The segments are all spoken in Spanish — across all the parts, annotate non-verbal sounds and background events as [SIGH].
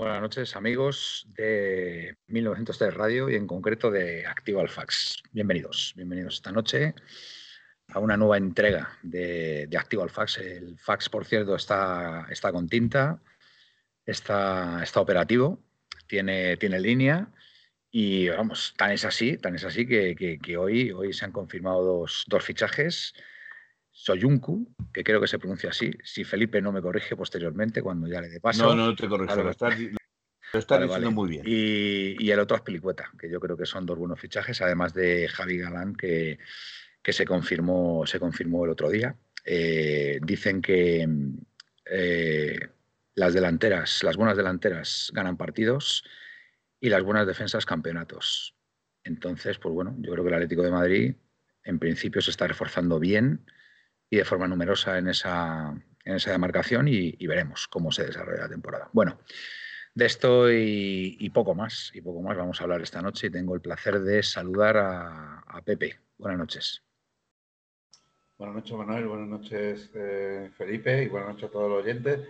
Buenas noches, amigos de 1903 Radio y en concreto de Activo Alfax. Bienvenidos, bienvenidos esta noche a una nueva entrega de, Activo Alfax. El fax, por cierto, está, está con tinta, está, está operativo, tiene, tiene línea y vamos, tan es así, tan es así que, hoy, hoy se han confirmado dos, dos fichajes. Soyuncu, que creo que se pronuncia así, si Felipe no me corrige posteriormente cuando ya le dé paso. No, no te corrijo, lo estás, diciendo muy bien. Y, el otro es Pelicueta, que yo creo que son dos buenos fichajes, además de Javi Galán, que, que se, confirmó, se confirmó el otro día. Eh, dicen que eh, las delanteras, las buenas delanteras ganan partidos y las buenas defensas campeonatos. Entonces, pues bueno, yo creo que el Atlético de Madrid en principio se está reforzando bien y de forma numerosa en esa, en esa demarcación y, veremos cómo se desarrolla la temporada. Bueno, de esto y, poco más, y poco más vamos a hablar esta noche y tengo el placer de saludar a, Pepe. Buenas noches. Buenas noches, Manuel. Buenas noches, eh, Felipe. Y buenas noches a todos los oyentes.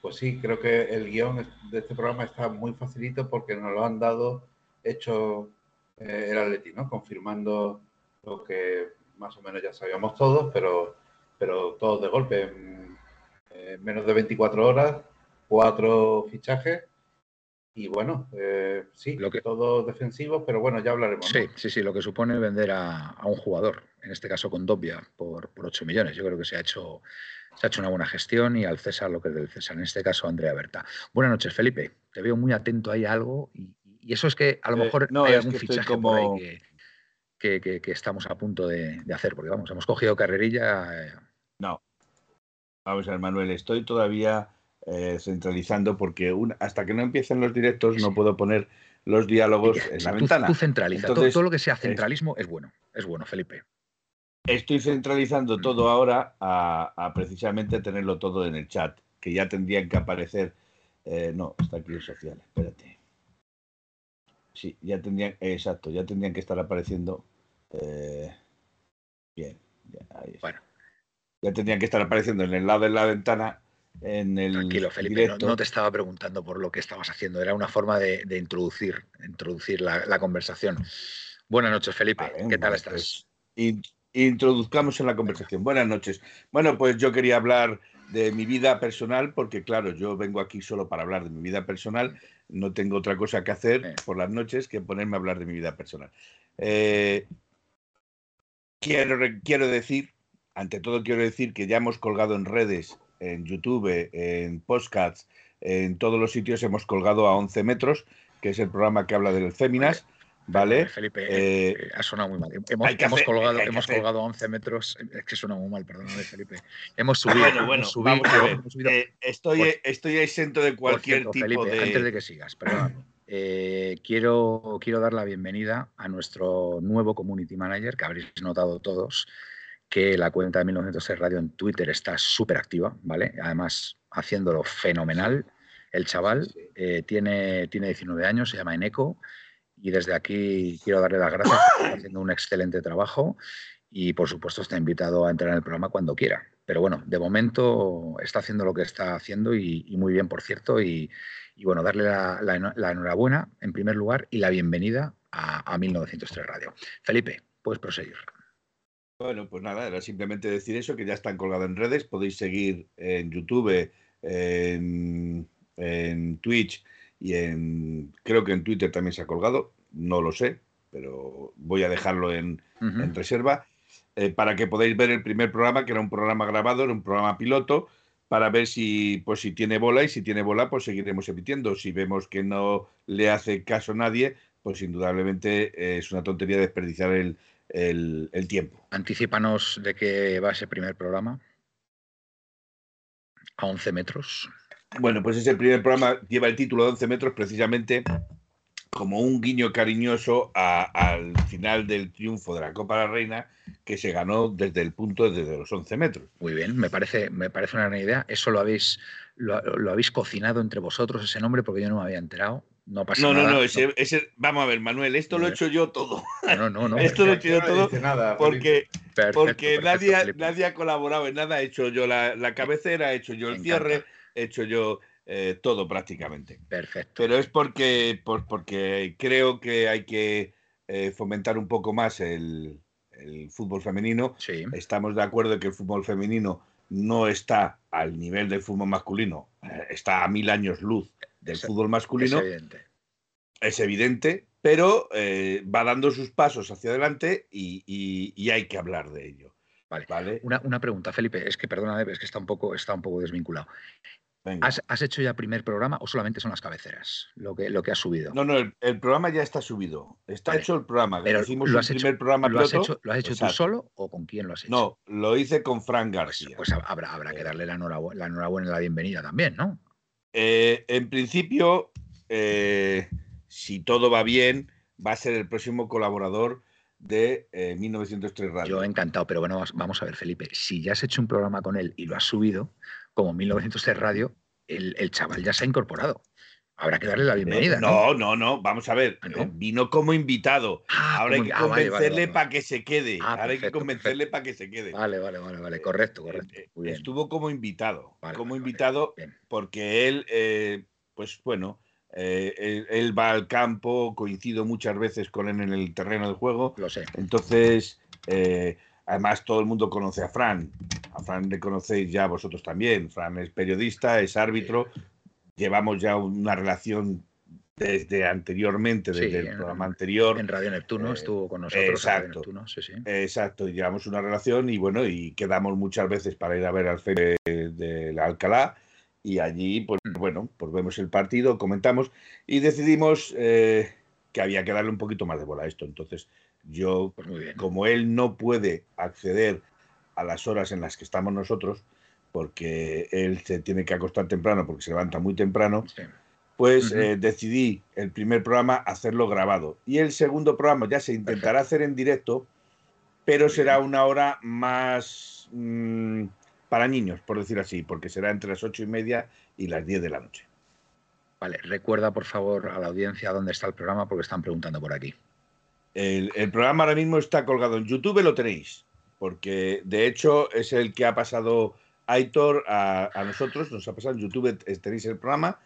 Pues sí, creo que el guion de este programa está muy facilito porque nos lo han dado hecho eh, el Atleti, ¿no? Confirmando lo que más o menos ya sabíamos todos, pero pero todos de golpe. En, menos de 24 horas, cuatro fichajes. Y bueno, eh, sí, lo que, todos defensivos, pero bueno, ya hablaremos. Sí, sí, sí, lo que supone vender a, un jugador, en este caso con Dobia, por, por 8 millones. Yo creo que se ha hecho se ha hecho una buena gestión y al César lo que es del César, en este caso Andrea Berta. Buenas noches, Felipe. Te veo muy atento ahí a algo y, eso es que a lo eh, mejor no, hay algún fichaje como... que, que, estamos a punto de, de, hacer, porque vamos, hemos cogido carrerilla eh, no. Vamos a ver, Manuel, estoy todavía eh, centralizando porque hasta que no empiecen los directos no puedo poner los diálogos en la ventana. Tú centraliza. todo, lo que sea centralismo es, bueno. Es bueno, Felipe. Estoy centralizando todo ahora a, precisamente tenerlo todo en el chat, que ya tendrían que aparecer. Eh, no, está aquí el social, espérate. Sí, ya tendrían, exacto, ya tendrían que estar apareciendo. Eh, bien, ahí Bueno, ya tendrían que estar apareciendo en el lado de la ventana. En el Tranquilo, Felipe, no, te estaba preguntando por lo que estabas haciendo, era una forma de, introducir, introducir la, conversación. Buenas noches, Felipe, ¿qué tal estás? Pues, introduzcamos en la conversación. Buenas noches. Bueno, pues yo quería hablar de mi vida personal, porque claro, yo vengo aquí solo para hablar de mi vida personal, no tengo otra cosa que hacer por las noches que ponerme a hablar de mi vida personal. Eh, quiero, quiero decir ante todo quiero decir que ya hemos colgado en redes, en YouTube, en podcasts, en todos los sitios hemos colgado a 11 metros, que es el programa que habla del Féminas. ¿Vale? Felipe, eh, eh, ha sonado muy mal. Hemos, colgado, hemos colgado a 11 metros. Es que suena muy mal, perdóname, Felipe. Hemos subido. bueno, bueno, eh, estoy, estoy exento de cualquier tipo Felipe, de. Antes de que sigas, perdóname. [COUGHS] quiero, quiero dar la bienvenida a nuestro nuevo community manager, que habréis notado todos, que la cuenta de 1906 Radio en Twitter está súper activa, ¿vale? Además, haciéndolo fenomenal. El chaval eh, tiene, tiene 19 años, se llama Eneco, y desde aquí quiero darle las gracias, está haciendo un excelente trabajo y por supuesto está invitado a entrar en el programa cuando quiera. Pero bueno, de momento está haciendo lo que está haciendo y, muy bien, por cierto, y, bueno, darle la, enhorabuena en primer lugar y la bienvenida a, a 1903 Radio. Felipe, puedes proseguir. Bueno, pues nada, era simplemente decir eso, que ya están colgados en redes, podéis seguir en YouTube, en, Twitch y en, creo que en Twitter también se ha colgado, no lo sé, pero voy a dejarlo en, reserva, eh, para que podáis ver el primer programa, que era un programa grabado, era un programa piloto, para ver si, pues, si tiene bola y si tiene bola, pues seguiremos emitiendo. Si vemos que no le hace caso a nadie, pues indudablemente es una tontería desperdiciar el, el, tiempo. Anticípanos de qué va ese primer programa. A 11 metros. Bueno, pues ese primer programa lleva el título de 11 metros precisamente como un guiño cariñoso al final del triunfo de la Copa de la Reina que se ganó desde el punto desde los 11 metros. Muy bien, me parece, me parece una gran idea. Eso lo habéis, lo habéis cocinado entre vosotros, ese nombre, porque yo no me había enterado. No pasa no, nada. No, no, ese, vamos a ver, Manuel, esto lo he hecho yo todo. No, no, no. [LAUGHS] esto lo he hecho yo todo porque, porque nadie, nadie ha colaborado en nada. He hecho yo la, cabecera, he hecho yo el cierre, he hecho yo eh, todo prácticamente. Perfecto. Pero es porque, por, porque creo que hay que eh, fomentar un poco más el, el fútbol femenino. Sí. Estamos de acuerdo que el fútbol femenino no está al nivel del fútbol masculino, eh, está a mil años luz del Es- fútbol masculino, Es es, evidente. evidente, pero eh, va dando sus pasos hacia adelante y, y- y hay que hablar de ello. Vale. ¿vale? Una, una pregunta, Felipe, es que perdóname, es que está un poco, está un poco desvinculado. ¿Has, has hecho ya primer programa o solamente son las cabeceras lo que, lo que has subido? No, no, el, el programa ya está subido. Está Vale. hecho el programa. Pero Hicimos ¿lo has hecho- primer programa ¿Lo has piloto. hecho, ¿lo has hecho tú solo o con quién lo has hecho? No, lo hice con Frank Pues, García. pues habrá, habrá que darle la enhorabuena, la enhorabuena y la bienvenida también, ¿no? Eh, en principio, eh, si todo va bien, va a ser el próximo colaborador de eh, 1903 Radio. Yo encantado, pero bueno, vamos- a ver, Felipe, si ya has hecho un programa con él y lo has subido, como 1903 Radio, el chaval ya se ha incorporado. Habrá que darle la bienvenida. Eh, no, no, no, vamos a ver. Ah, ¿no? eh, Vino como invitado. Ah, Ahora hay que ah, vale, vale, convencerle vale, para que se quede. Ah, Ahora hay que convencerle para que se quede. Vale, vale, vale, vale, correcto, correcto. Eh, eh, Muy bien. Estuvo como invitado. Como invitado porque él, eh, pues bueno, eh, él, él va al campo, coincido muchas veces con él en el terreno de juego. Lo sé. Entonces, eh, además todo el mundo conoce a Fran. A Fran le conocéis ya vosotros también. Fran es periodista, es árbitro. Llevamos ya una relación desde anteriormente, Sí, desde el en- programa anterior. En Radio Neptuno Eh, estuvo con nosotros. en Radio exacto. Neptuno, sí, sí. Exacto, llevamos una relación y bueno, y quedamos muchas veces para ir a ver al FEME de la Alcalá y allí, pues Mm. bueno, pues vemos el partido, comentamos y decidimos eh, que había que darle un poquito más de bola a esto. Entonces, yo, Pues como él no puede acceder a las horas en las que estamos nosotros, porque él se tiene que acostar temprano porque se levanta muy temprano, Sí. pues Ujú. eh, decidí el primer programa hacerlo grabado. Y el segundo programa ya se intentará hacer en directo, pero Muy será bien. una hora más mm, para niños, por decir así, porque será entre las ocho y media y las 10 de la noche. Vale, recuerda por favor a la audiencia dónde está el programa porque están preguntando por aquí. El, el programa ahora mismo está colgado en YouTube, lo tenéis, porque de hecho es el que ha pasado Aitor a, a nosotros, nos ha pasado en YouTube, eh, tenéis el programa.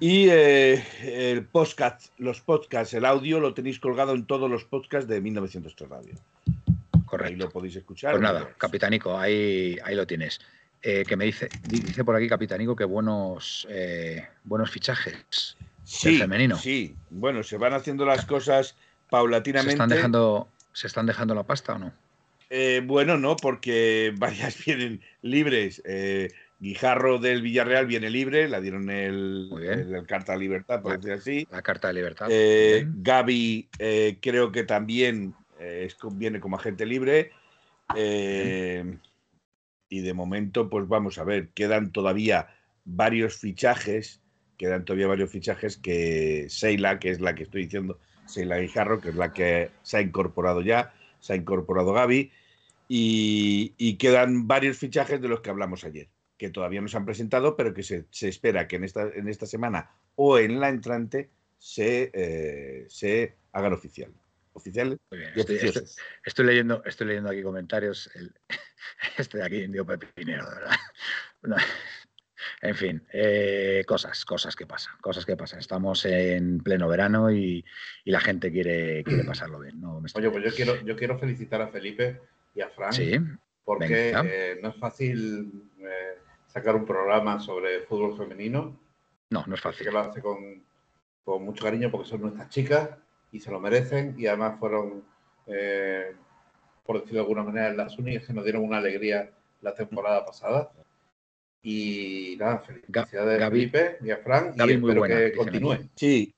Y eh, el podcast, los podcasts, el audio lo tenéis colgado en todos los podcasts de 1903 Radio. Ahí Correcto. lo podéis escuchar. Pues nada. Capitanico, ahí, ahí lo tienes. Eh, que me dice, dice por aquí Capitanico que buenos, eh, buenos fichajes. sí, femenino. Sí, bueno, se van haciendo las cosas ¿Se paulatinamente. están dejando, ¿Se están dejando la pasta o no? Eh, bueno, no, porque [LAUGHS] varias vienen libres. Eh, Guijarro del Villarreal viene libre, la dieron el, Carta Libertad, por decir así. La carta de libertad. Eh. Gaby eh, creo que también es viene como agente libre. Y de momento, pues vamos a ver, quedan todavía varios fichajes, quedan todavía varios fichajes que Seila, que es la que estoy diciendo, Seila Guijarro, que es la que se ha incorporado ya, se ha incorporado Gaby, y, y quedan varios fichajes de los que hablamos ayer, que todavía no se han presentado, pero que se, se espera que en esta, en esta semana o en la entrante se, eh, se hagan oficial. Oficial Muy bien. Estoy, estoy- estoy leyendo, estoy leyendo aquí comentarios. El, [LAUGHS] este de aquí, Indio Pepinero, de verdad. No, En fin, eh, cosas, cosas que pasan, cosas que pasan. Estamos en pleno verano y, y la gente quiere, quiere [CLEARS THROAT] pasarlo bien. No me Oye, pues yo quiero, yo quiero felicitar a Felipe y a Fran Sí, porque eh, no es fácil eh, sacar un programa sobre fútbol femenino. no, no es Así fácil. que lo hace con, con mucho cariño porque son nuestras chicas y se lo merecen y además fueron, eh, por decirlo de alguna manera, las únicas que nos dieron una alegría la temporada pasada. Y nada, felicidades a Felipe y a Fran Gaby y espero buena, que continúe. Sí,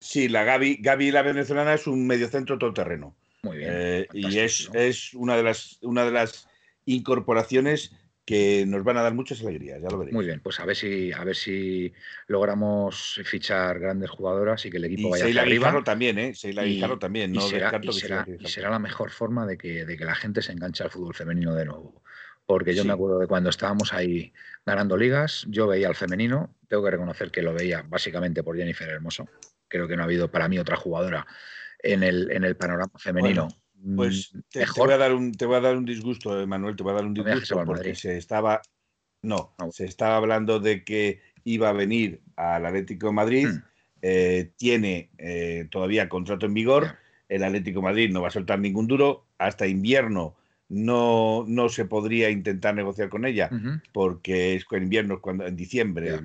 sí, la Gaby, Gaby la venezolana es un mediocentro todoterreno. Muy bien. Eh, y es, es una, de las, una de las incorporaciones que nos van a dar muchas alegrías, ya lo veréis. Muy bien, pues a ver si a ver si logramos fichar grandes jugadoras y que el equipo Y vaya hacia arriba. También, ¿eh? Seila Y- Guijarro también, y no será, descarto y será- y será la mejor forma de que, de que la gente se enganche al fútbol femenino de nuevo. Porque yo Sí. me acuerdo de cuando estábamos ahí ganando ligas, yo veía al femenino, tengo que reconocer que lo veía básicamente por Jennifer Hermoso. Creo que no ha habido para mí otra jugadora en el, en el panorama femenino. Pues mm, te, voy a dar un, te voy a dar un disgusto, eh, Manuel, te voy a dar un disgusto porque se estaba, No, se estaba hablando de que iba a venir al Atlético de Madrid, hmm. eh, tiene eh, todavía contrato en vigor, el Atlético de Madrid no va a soltar ningún duro, hasta invierno no, no se podría intentar negociar con ella, porque es en invierno, cuando, en diciembre,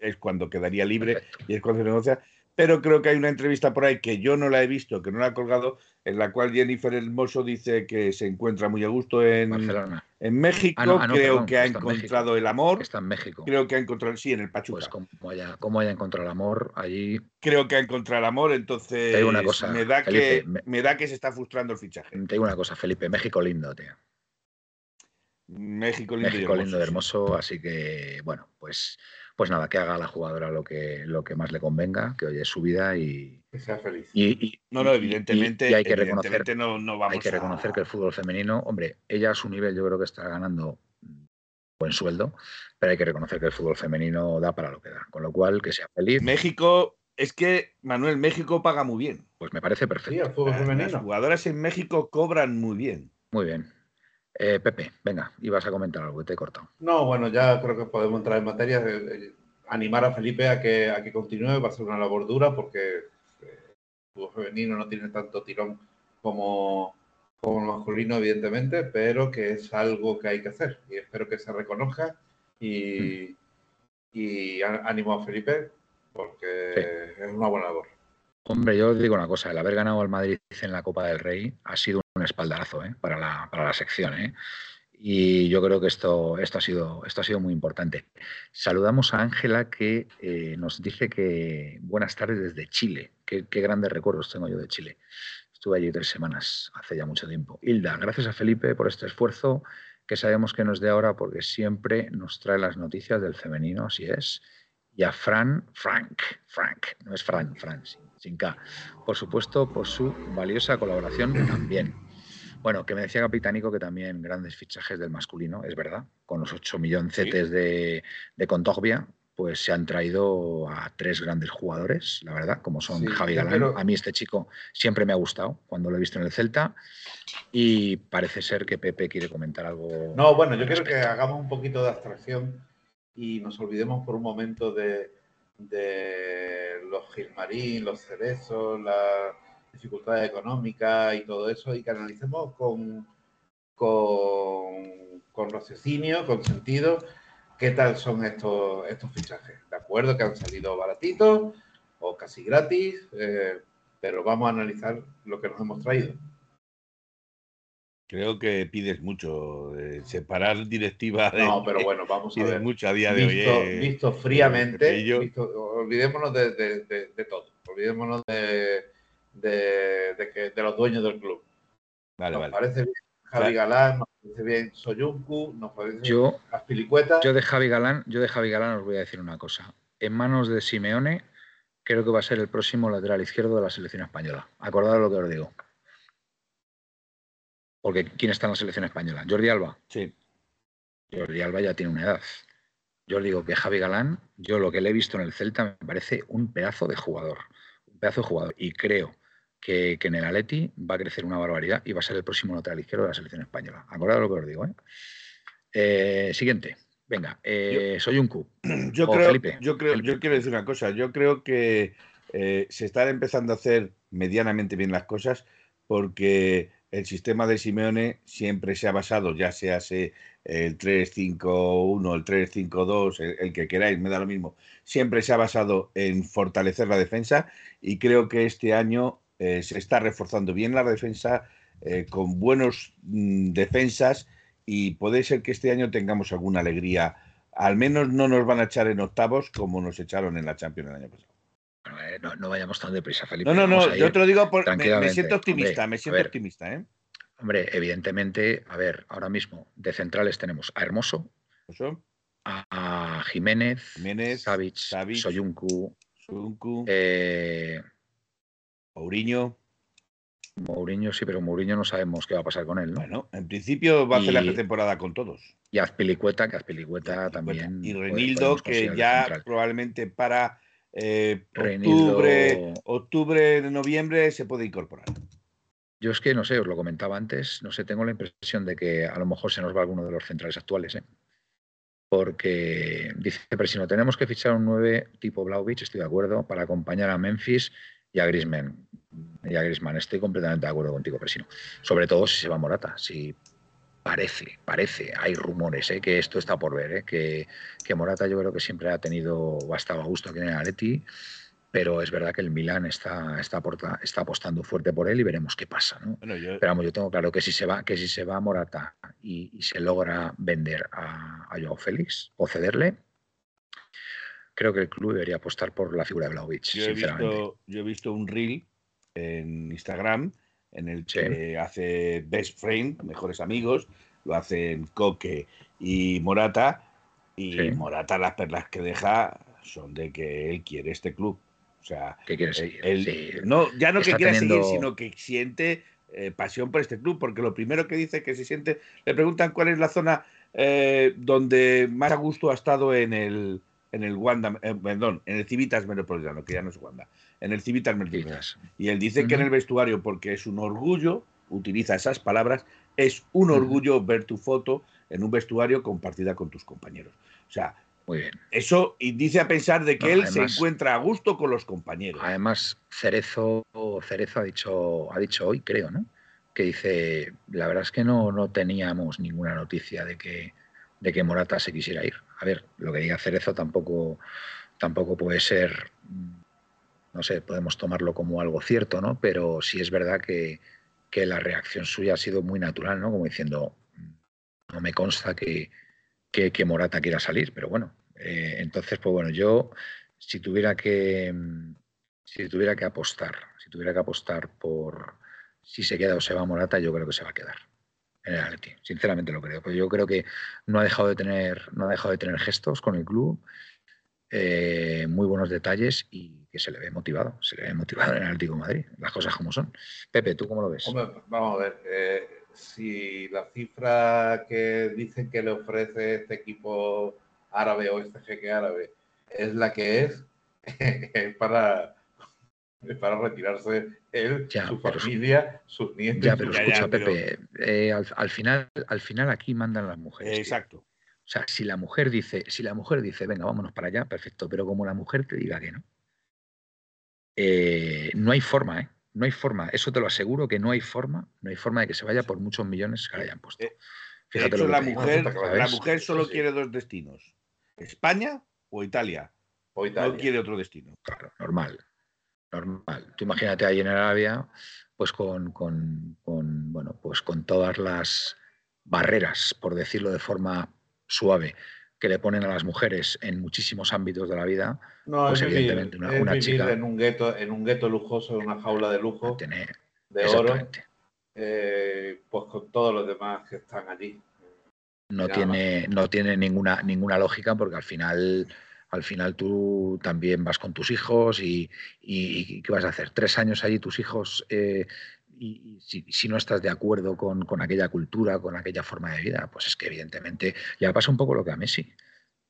es cuando quedaría libre y es cuando se negocia pero creo que hay una entrevista por ahí que yo no la he visto, que no la he colgado, en la cual Jennifer Hermoso dice que se encuentra muy a gusto en, en México. Ah, ah, creo que ha encontrado el amor. Está en México. Creo que ha encontrado, sí, en el Pachuca. Pues como haya, como haya encontrado el amor allí. Creo que ha encontrado el amor, entonces una cosa, me, da que, me... da que se está frustrando el fichaje. Te digo una cosa, Felipe, México lindo, tío. México lindo, México lindo, hermoso, así que bueno, pues pues nada, que haga a la jugadora lo que, lo que más le convenga, que oye su vida y que sea feliz. Y, no, no, evidentemente, hay que reconocer, no, hay que reconocer que el fútbol femenino, hombre, ella a su nivel yo creo que está ganando buen sueldo, pero hay que reconocer que el fútbol femenino da para lo que da, con lo cual que sea feliz. México es que, Manuel, México paga muy bien. Pues me parece perfecto. el fútbol femenino. Las jugadoras en México cobran muy bien. Muy bien. Eh, Pepe, venga, ibas a comentar algo, te he cortado. No, bueno, ya creo que podemos entrar en materia. De, animar a Felipe a que, a que continúe, va a ser una labor dura porque eh, el fútbol femenino no tiene tanto tirón como, como el masculino, evidentemente, pero que es algo que hay que hacer y espero que se reconozca y, y ánimo a Felipe porque es una buena labor. Hombre, yo os digo una cosa, el haber ganado al Madrid en la Copa del Rey ha sido un espaldarazo ¿eh? para, la, para la sección. ¿eh? Y yo creo que esto, esto, ha, sido, esto ha sido muy importante. Saludamos a Ángela que eh, nos dice que buenas tardes desde Chile. Qué, grandes recuerdos tengo yo de Chile. Estuve allí tres semanas, hace ya mucho tiempo. Hilda, gracias a Felipe por este esfuerzo que sabemos que nos de ahora porque siempre nos trae las noticias del femenino, así es. Y a Fran, Frank, Frank, no es Fran, Fran, sin Por supuesto, por su valiosa colaboración [CLEARS THROAT] también. Bueno, que me decía Capitánico que también grandes fichajes del masculino, es verdad, con los 8 milloncetes de, de Contogbia, pues se han traído a tres grandes jugadores, la verdad, como son Javi Galán. A mí este chico siempre me ha gustado cuando lo he visto en el Celta y parece ser que Pepe quiere comentar algo. No, bueno, yo quiero que hagamos un poquito de abstracción y nos olvidemos por un momento de, de los Gilmarín, los Cerezos, la, dificultades económicas y todo eso, y que analicemos con, con, con raciocinio, con sentido, qué tal son estos, estos fichajes. De acuerdo que han salido baratitos o casi gratis, eh, pero vamos a analizar lo que nos hemos traído. Creo que pides mucho, eh, separar directiva de... No, pero bueno, vamos a ver. mucho a día de hoy. Eh, visto fríamente, olvidémonos de, de, todo. Olvidémonos de, de, que, de los dueños del club. Vale, nos parece bien Javi Galán, nos parece bien Soyuncu, nos parece yo, Aspilicueta. Yo de Javi Galán, yo de Javi Galán os voy a decir una cosa. En manos de Simeone, creo que va a ser el próximo lateral izquierdo de la selección española. Acordad lo que os digo. Porque ¿quién está en la selección española? Jordi Alba. Sí. Jordi Alba ya tiene una edad. Yo os digo que Javi Galán, yo lo que le he visto en el Celta me parece un pedazo de jugador. Un pedazo de jugador. Y creo que, en el Atleti va a crecer una barbaridad y va a ser el próximo lateral izquierdo de la selección española. Acordad lo que os digo. ¿eh? Eh, siguiente. Venga, eh, soy un Q. [CLEARS THROAT] Yo, creo, yo, creo, yo quiero decir una cosa. Yo creo que se están empezando a hacer medianamente bien las cosas porque el sistema de Simeone siempre se ha basado, ya sea el 3-5-1, el 3-5-2, el, el, que queráis, me da lo mismo, siempre se ha basado en fortalecer la defensa y creo que este año eh, se está reforzando bien la defensa, eh, con buenos mm, defensas y puede ser que este año tengamos alguna alegría. Al menos no nos van a echar en octavos como nos echaron en la Champions el año pasado. Eh, no, vayamos tan deprisa, Felipe. No, no, no, yo te lo digo porque me, siento optimista, me siento optimista. ¿eh? Hombre, evidentemente, a ver, ahora mismo de centrales tenemos a Hermoso, A, Jiménez, Jiménez Savic, Soyuncu, Soyuncu eh, Mourinho. Mourinho sí, pero Mourinho no sabemos qué va a pasar con él, ¿no? Bueno, en principio va a hacer la pretemporada con todos. Y Azpilicueta, que Azpilicueta también. Y Renildo, que ya probablemente para eh, octubre, octubre, noviembre se puede incorporar. Yo es que no sé, os lo comentaba antes, no sé, tengo la impresión de que a lo mejor se nos va alguno de los centrales actuales, ¿eh? porque dice no tenemos que fichar un 9 tipo Blauvich, estoy de acuerdo, para acompañar a Memphis y a Griezmann. Y a Griezmann, estoy completamente de acuerdo contigo, Presino. Sobre todo si se va Morata, si parece, parece, hay rumores, ¿eh? que esto está por ver, ¿eh? que, que, Morata yo creo que siempre ha tenido o ha estado a gusto aquí en el Atleti, pero es verdad que el Milan está, está, está apostando fuerte por él y veremos qué pasa. ¿no? yo... Pero vamos, yo tengo claro que si se va, que si se va Morata y, se logra vender a, a Joao Félix o cederle, creo que el club debería apostar por la figura de Vlaovic, yo he Visto, yo he visto un reel en Instagram en el que hace Best Friend, mejores amigos, lo hacen Coque y Morata, y Morata las perlas que deja son de que él quiere este club. O sea, no, ya no que quiera seguir, sino que siente eh, pasión por este club, porque lo primero que dice que se siente, le preguntan cuál es la zona eh, donde más a gusto ha estado en el, en el Wanda, eh, perdón, en el Civitas Metropolitano, que ya no es Wanda, en el Civitas Metropolitano. Y él dice que en el vestuario, porque es un orgullo, utiliza esas palabras, es un orgullo ver tu foto en un vestuario compartida con tus compañeros. O sea, muy bien. Eso y dice a pensar de que él se encuentra a gusto con los compañeros. Además, Cerezo, Cerezo ha dicho, ha dicho hoy, creo, ¿no? Que dice, la verdad es que no, no teníamos ninguna noticia de que, de que Morata se quisiera ir. A ver, lo que diga Cerezo tampoco, tampoco puede ser, no sé, podemos tomarlo como algo cierto, ¿no? Pero sí es verdad que, que la reacción suya ha sido muy natural, ¿no? Como diciendo, no me consta que, que, Morata quiera salir, pero bueno, eh, entonces, pues bueno, yo si tuviera que si tuviera que apostar, si tuviera que apostar por si se queda o se va Morata, yo creo que se va a quedar en el Atleti. Sinceramente lo creo, porque yo creo que no ha dejado de tener, no ha dejado de tener gestos con el club, eh, muy buenos detalles y que se le ve motivado, se le ve motivado en el Atlético Madrid, las cosas como son. Pepe, ¿tú cómo lo ves? vamos a ver. Eh, si la cifra que dicen que le ofrece este equipo árabe o este jeque árabe es la que es [LAUGHS] para, para retirarse él, su familia, sus nietos. Ya, pero escucha, Pepe, eh, al, final, al final aquí mandan las mujeres. Exacto. O sea, si la mujer dice, si la mujer dice, venga, vámonos para allá, perfecto, pero como la mujer te diga que no, eh, no hay forma, ¿eh? No hay forma, eso te lo aseguro que no hay forma, no hay forma de que se vaya por muchos millones que le hayan puesto. Eh, Fíjate la mujer, la mujer solo quiere dos destinos, España o Italia. O Italia. No quiere otro destino. Claro, normal. Normal. Tú imagínate ahí en Arabia, pues con, con, bueno, pues con todas las barreras, por decirlo de forma suave, que le ponen a las mujeres en muchísimos ámbitos de la vida, no, pues evidentemente una, chica en un gueto, en un gueto lujoso, en una jaula de lujo, de oro, eh, pues con todos los demás que están allí. No tiene, no tiene ninguna, ninguna lógica porque al final al final tú también vas con tus hijos y, ¿qué vas a hacer? Tres años allí tus hijos eh, y, si, no estás de acuerdo con, aquella cultura, con aquella forma de vida, pues es que evidentemente ya pasa un poco lo que a Messi.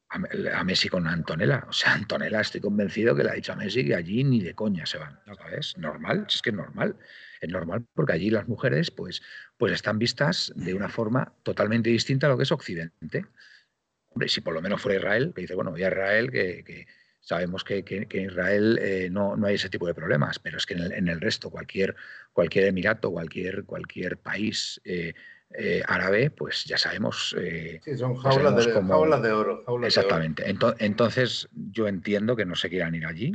A, Messi con Antonella. O sea, Antonella estoy convencido que le ha dicho a Messi que allí ni de coña se van. ¿Sabes? Normal, es que es normal. Es normal porque allí las mujeres pues, pues están vistas de una forma totalmente distinta a lo que es Occidente. Hombre, si por lo menos fuera Israel, que dice, bueno, voy a Israel que Sabemos que, en Israel eh, no, hay ese tipo de problemas, pero es que en el, resto, cualquier, cualquier emirato, cualquier, cualquier país eh, eh, árabe, pues ya sabemos. sí, son jaulas, de, de, oro. exactamente. Entonces, yo entiendo que no se quieran ir allí.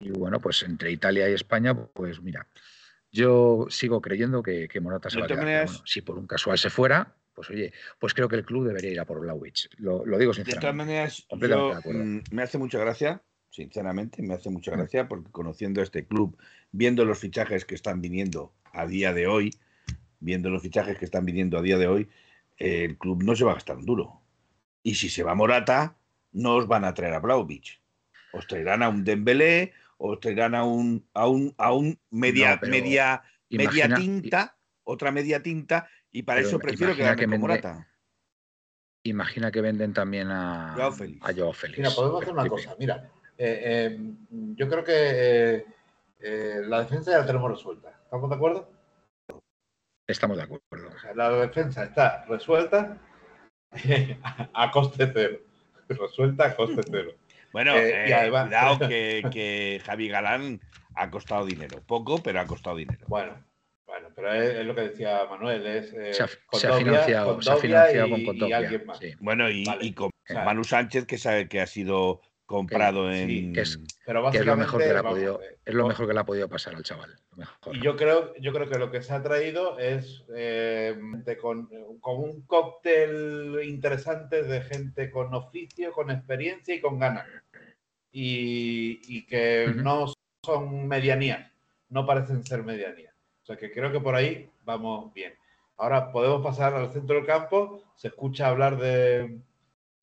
Y, bueno, pues entre Italia y España, pues mira, yo sigo creyendo que, que Morata se va a quedar. si por un casual se fuera, pues oye, pues creo que el club debería ir a por Blauwich. Lo, digo sinceramente. De todas maneras, yo, mm, me hace mucha gracia, sinceramente, me hace mucha mm. gracia porque conociendo este club, viendo los fichajes que están viniendo a día de hoy, viendo los fichajes que están viniendo a día de hoy, el club no se va a gastar un duro. Y si se va Morata, no os van a traer a Blauvich. Os traerán a un Dembélé, os traerán a un, a un, a un media, media, media tinta, otra media tinta, y para eso prefiero que, que con Morata. Imagina que venden también a Joao Félix. Mira, podemos hacer una cosa. Mira, eh, eh, yo creo que eh, la defensa ya la tenemos resuelta. ¿Estamos de acuerdo? Estamos de acuerdo. la defensa está resuelta [LAUGHS] a coste cero. resuelta a coste cero. Bueno, Eh, eh, además- cuidado [LAUGHS] que, que Javi Galán ha costado dinero. Poco, pero ha costado dinero. Bueno, bueno, pero es, es lo que decía Manuel, es eh, Se ha, se financiado, con se ha financiado y- con y alguien más. Sí. Bueno, y, Vale. y con O sea, Manu Sánchez, que sabe que ha sido comprado sí, en. que es- Pero Que es lo mejor que le ha vamos, podido, eh, es lo con- mejor que le ha podido pasar al chaval. lo mejor. Y yo creo, yo creo que lo que se ha traído es eh, con, con un cóctel interesante de gente con oficio, con experiencia y con ganas. Y, y que no son medianías, no parecen ser medianías. O sea que creo que por ahí vamos bien. Ahora podemos pasar al centro del campo. Se escucha hablar de,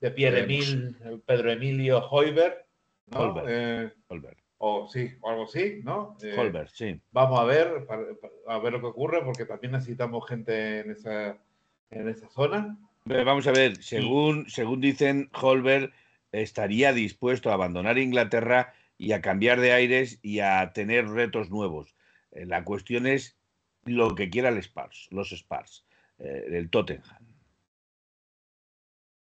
de Pierre Emil, Pedro Emilio Hoiber, ¿no? Holberg. Eh, Holberg. o sí, o algo así, ¿no? Eh, Holberg, sí. Vamos a ver, a ver lo que ocurre, porque también necesitamos gente en esa, en esa zona. Vamos a ver, según, según dicen, Holberg estaría dispuesto a abandonar Inglaterra y a cambiar de aires y a tener retos nuevos. Eh, La cuestión es lo que quiera el Spurs, los Spurs, eh, el Tottenham.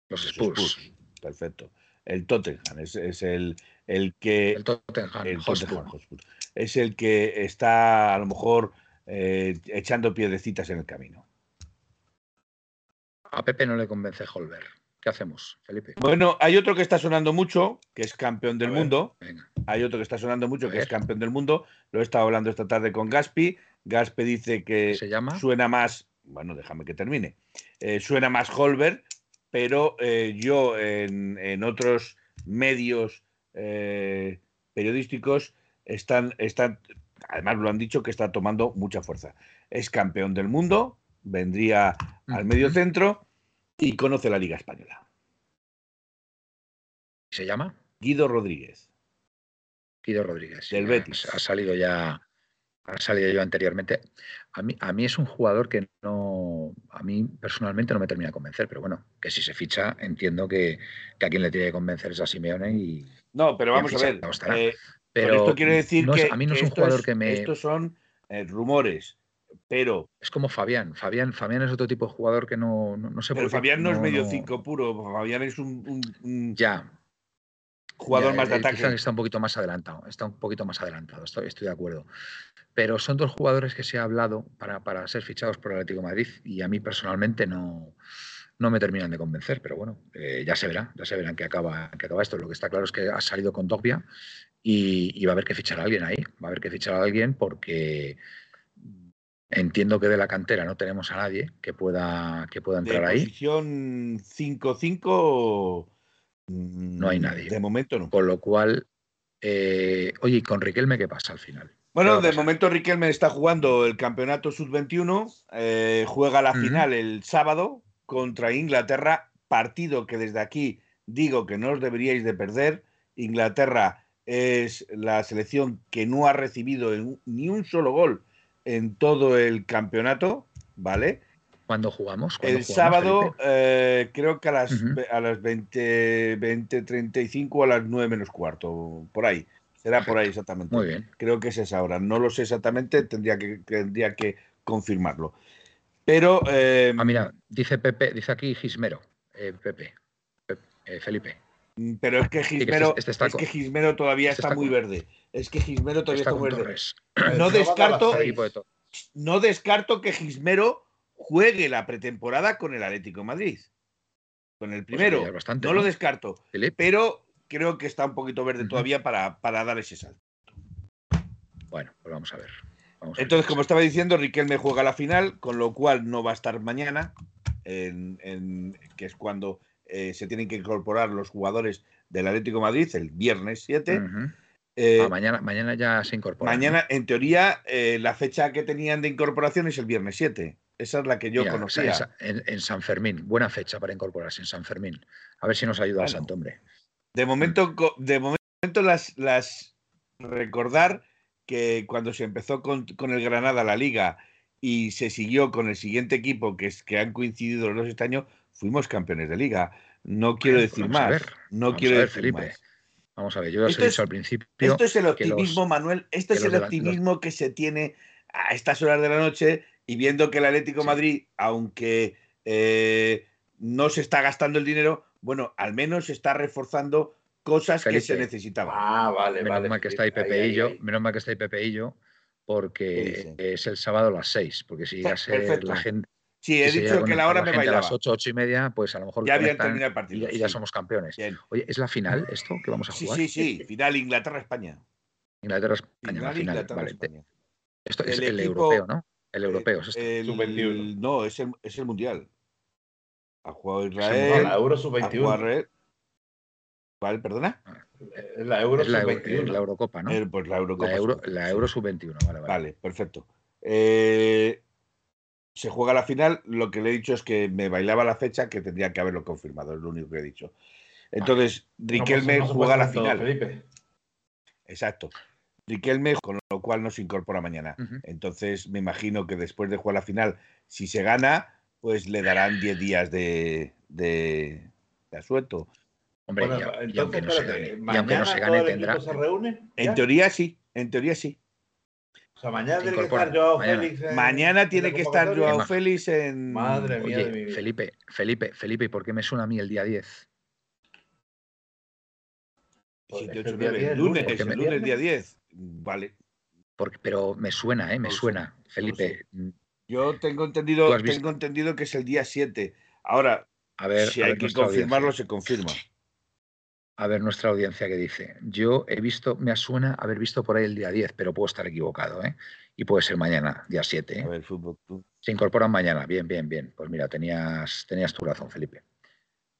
Los Spurs. Spurs, Perfecto. El Tottenham es, es el, el que El Tottenham el. Tottenham Hotspur. Es el que está a lo mejor eh, echando piedecitas en el camino. A Pepe no le convence Holberg. ¿Qué hacemos, Felipe? Bueno, hay otro que está sonando mucho, que es campeón del ver. mundo. Venga. Hay otro que está sonando mucho, que es campeón del mundo. Lo he estado hablando esta tarde con Gaspi. Gaspi dice que ¿Se llama? suena más, bueno, déjame que termine. Eh, suena más Holberg, pero eh, yo en, en otros medios eh, periodísticos están, están, además lo han dicho, que está tomando mucha fuerza. Es campeón del mundo, vendría al medio centro y conoce la Liga Española. ¿Se llama? Guido Rodríguez. Guido Rodríguez. Del Betis. Ha salido ya. Ha salido yo anteriormente. A mí, a mí es un jugador que no. A mí personalmente no me termina de convencer, pero bueno, que si se ficha, entiendo que, que a quien le tiene que convencer es a Simeone y. No, pero vamos a ver. eh, Pero esto quiere decir no que a mí no es un jugador es- que me. Estos son eh, rumores, pero, Es como Fabián. Fabián. Fabián es otro tipo de jugador que no, no, no sé pero por qué. Fabián no, es medio no- cinco puro. Fabián es un, un- un Ya. jugador Ya, más de él ataque. está un poquito más adelantado, está un poquito más adelantado, estoy, estoy de acuerdo. Pero son dos jugadores que se ha hablado para, para ser fichados por el Atlético de Madrid y a mí personalmente no, no me terminan de convencer, pero bueno, eh, ya se verá, ya se verá en qué acaba, qué acaba esto. Lo que está claro es que ha salido con Dogbia y, y va a haber que fichar a alguien ahí, va a haber que fichar a alguien porque entiendo que de la cantera no tenemos a nadie que pueda, que pueda De entrar ahí, posición 5-5 mm, No hay nadie. De momento no. con lo cual, eh, oye, ¿y con Riquelme qué pasa al final? ¿Qué va Bueno, de momento Riquelme está jugando el campeonato sub-21, eh, juega la final el sábado contra Inglaterra, partido que desde aquí digo que no os deberíais de perder. Inglaterra es la selección que no ha recibido ni un solo gol en todo el campeonato, ¿vale? ¿Cuándo jugamos? ¿Cuándo El jugamos, sábado eh, creo que a las, Ujú. a las 20, 20.35 o a las 9 menos cuarto, por ahí. Será por ahí exactamente. Muy bien. Creo que es esa hora. No lo sé exactamente, tendría que, tendría que confirmarlo. Pero eh, Ah, mira, dice Pepe, dice aquí Gismero, eh, Pepe, Pep- eh, Felipe. Pero es que este- Gismero, este es que Gismero todavía este está, está muy con- verde. Es que Gismero todavía Está está, muy verde. [CLEARS THROAT] No descarto, to- no descarto que Gismero juegue la pretemporada con el Atlético de Madrid. Con el primero. Pues es bastante, no, ¿no? lo descarto. Felipe. Pero creo que está un poquito verde todavía para, para dar ese salto. Bueno, pues vamos a ver. Vamos a ver Entonces, como estaba diciendo, Riquelme juega la final, con lo cual no va a estar mañana, en- en- que es cuando eh, se tienen que incorporar los jugadores del Atlético de Madrid, el viernes 7. Ujú. Eh, Ah, mañana, mañana ya se incorpora. ¿no? mañana, en teoría, eh, la fecha que tenían de incorporación es el viernes 7. Esa es la que yo conocía. en, Sa- en- en San Fermín, buena fecha para incorporarse en San Fermín. A ver si nos ayuda Bueno. Santo Hombre. De momento, de momento las, las recordar que cuando se empezó con, con el Granada la liga y se siguió con el siguiente equipo que es que han coincidido los dos este año, fuimos campeones de liga. No quiero pues decir vamos a más. No vamos quiero a ver, decir Felipe. más. Vamos a ver, yo ya os Esto he es- dicho al principio. Esto es el optimismo, los- Manuel. Esto es el los optimismo que se tiene a estas horas de la noche y viendo que el Atlético de Sí. Madrid, aunque eh, no se está gastando el dinero, bueno, al menos está reforzando cosas que se necesitaban. Ah, vale, Menos vale. mal que está ahí Felipe, Pepe ahí, y yo, ahí. menos mal que está ahí Pepe y yo, porque es el sábado a las 6, porque si llegase perfecto. la gente, Sí, he dicho que la hora la me gente a las bailaba. 8, 8 y media, pues a lo mejor Ya habían conectan terminado el y, partido. ya- y ya sí. somos campeones. Bien. Oye, ¿es la final esto que vamos a Sí, jugar? sí, sí. Final Inglaterra-España. Inglaterra-España, la Final. Vale. Esto es El europeo, ¿no? El europeo. es. El- Sub-21. No, es el, es el mundial. Ha jugado Israel. la Euro ha jugado sub-21. Israel. ¿Vale? ¿Perdona? Es la Euro es la, Euro- sub-21. la Eurocopa, ¿no? El- pues la Eurocopa. la Euro, sub-21, la sí. Euro sub-21, vale, vale. Vale, perfecto. Eh, se juega la final. Lo que le he dicho es que me bailaba la fecha, que tendría que haberlo confirmado, es lo único que he dicho. Entonces, No, pues, Riquelme no juega la final. Felipe. Exacto. Riquelme, con lo cual no se incorpora mañana. Entonces, me imagino que después de jugar la final, si se gana, pues le darán 10 días de, de, de asueto. Hombre, Bueno, y, a- y entonces, aunque no se gane, y mañana aunque no se todo gane, el tendrá. equipo se reúne. En teoría sí, en teoría sí. O sea, mañana tiene que estar Joao mañana. Félix. en- Mañana en tiene que estar. Joao. Félix en. Madre mía de mi Oye, vida. Felipe, Felipe, Felipe, ¿y por qué me suena a mí el día 10? Pues el día nueve, 10, el lunes, el me- lunes día 10. Vale. Porque, pero me suena, ¿eh? Me No lo sé, suena, Felipe. Yo tengo entendido, tengo entendido que es el día 7. Ahora, A ver, si a hay ver que confirmarlo, audiencia. se confirma. A ver nuestra audiencia que dice. Yo he visto, me suena haber visto por ahí el día 10, pero puedo estar equivocado, ¿eh? Y puede ser mañana, día 7. A ¿eh? ver, fútbol. Se incorporan mañana. Bien, bien, bien. Pues mira, tenías, tenías tu razón, Felipe.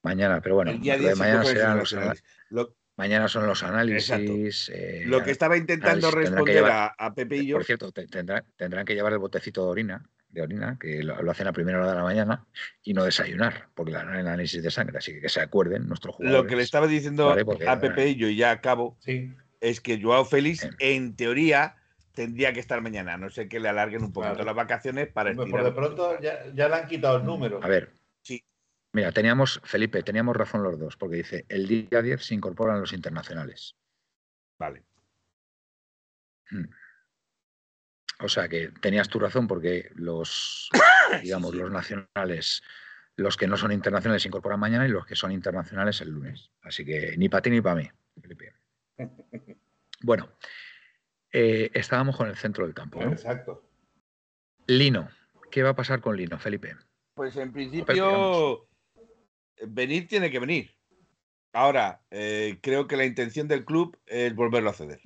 Mañana, pero bueno, el día lo de 10 se mañana serán los nacionales. Lo, mañana son los análisis. eh, lo que estaba intentando análisis, responder llevar- a, a Pepe y yo. Por cierto, te- tendrán, tendrán que llevar el botecito de orina, de orina, que lo, lo hacen a primera hora de la mañana, y no desayunar, porque le harán el análisis de sangre. Así que que se acuerden nuestros jugadores. Lo que le estaba diciendo Vale, porque- a Pepe y yo, y ya acabo, Sí, es que Joao Félix, en teoría, tendría que estar mañana, no sé que le alarguen un poquito Claro. las vacaciones para por de pronto ya, ya le han quitado el número. A ver. Sí. Mira, teníamos, Felipe, teníamos razón los dos, porque dice, el día 10 se incorporan los internacionales. Vale. Mm. O sea que tenías tu razón porque los, [COUGHS] digamos, sí. los nacionales, los que no son internacionales se incorporan mañana y los que son internacionales el lunes. Así que ni para ti ni para mí, Felipe. Bueno, eh, estábamos con el centro del campo. ¿no? Exacto. Lino, ¿qué va a pasar con Lino, Felipe? Pues en principio, venir tiene que venir. Ahora, eh, creo que la intención del club es volverlo a ceder.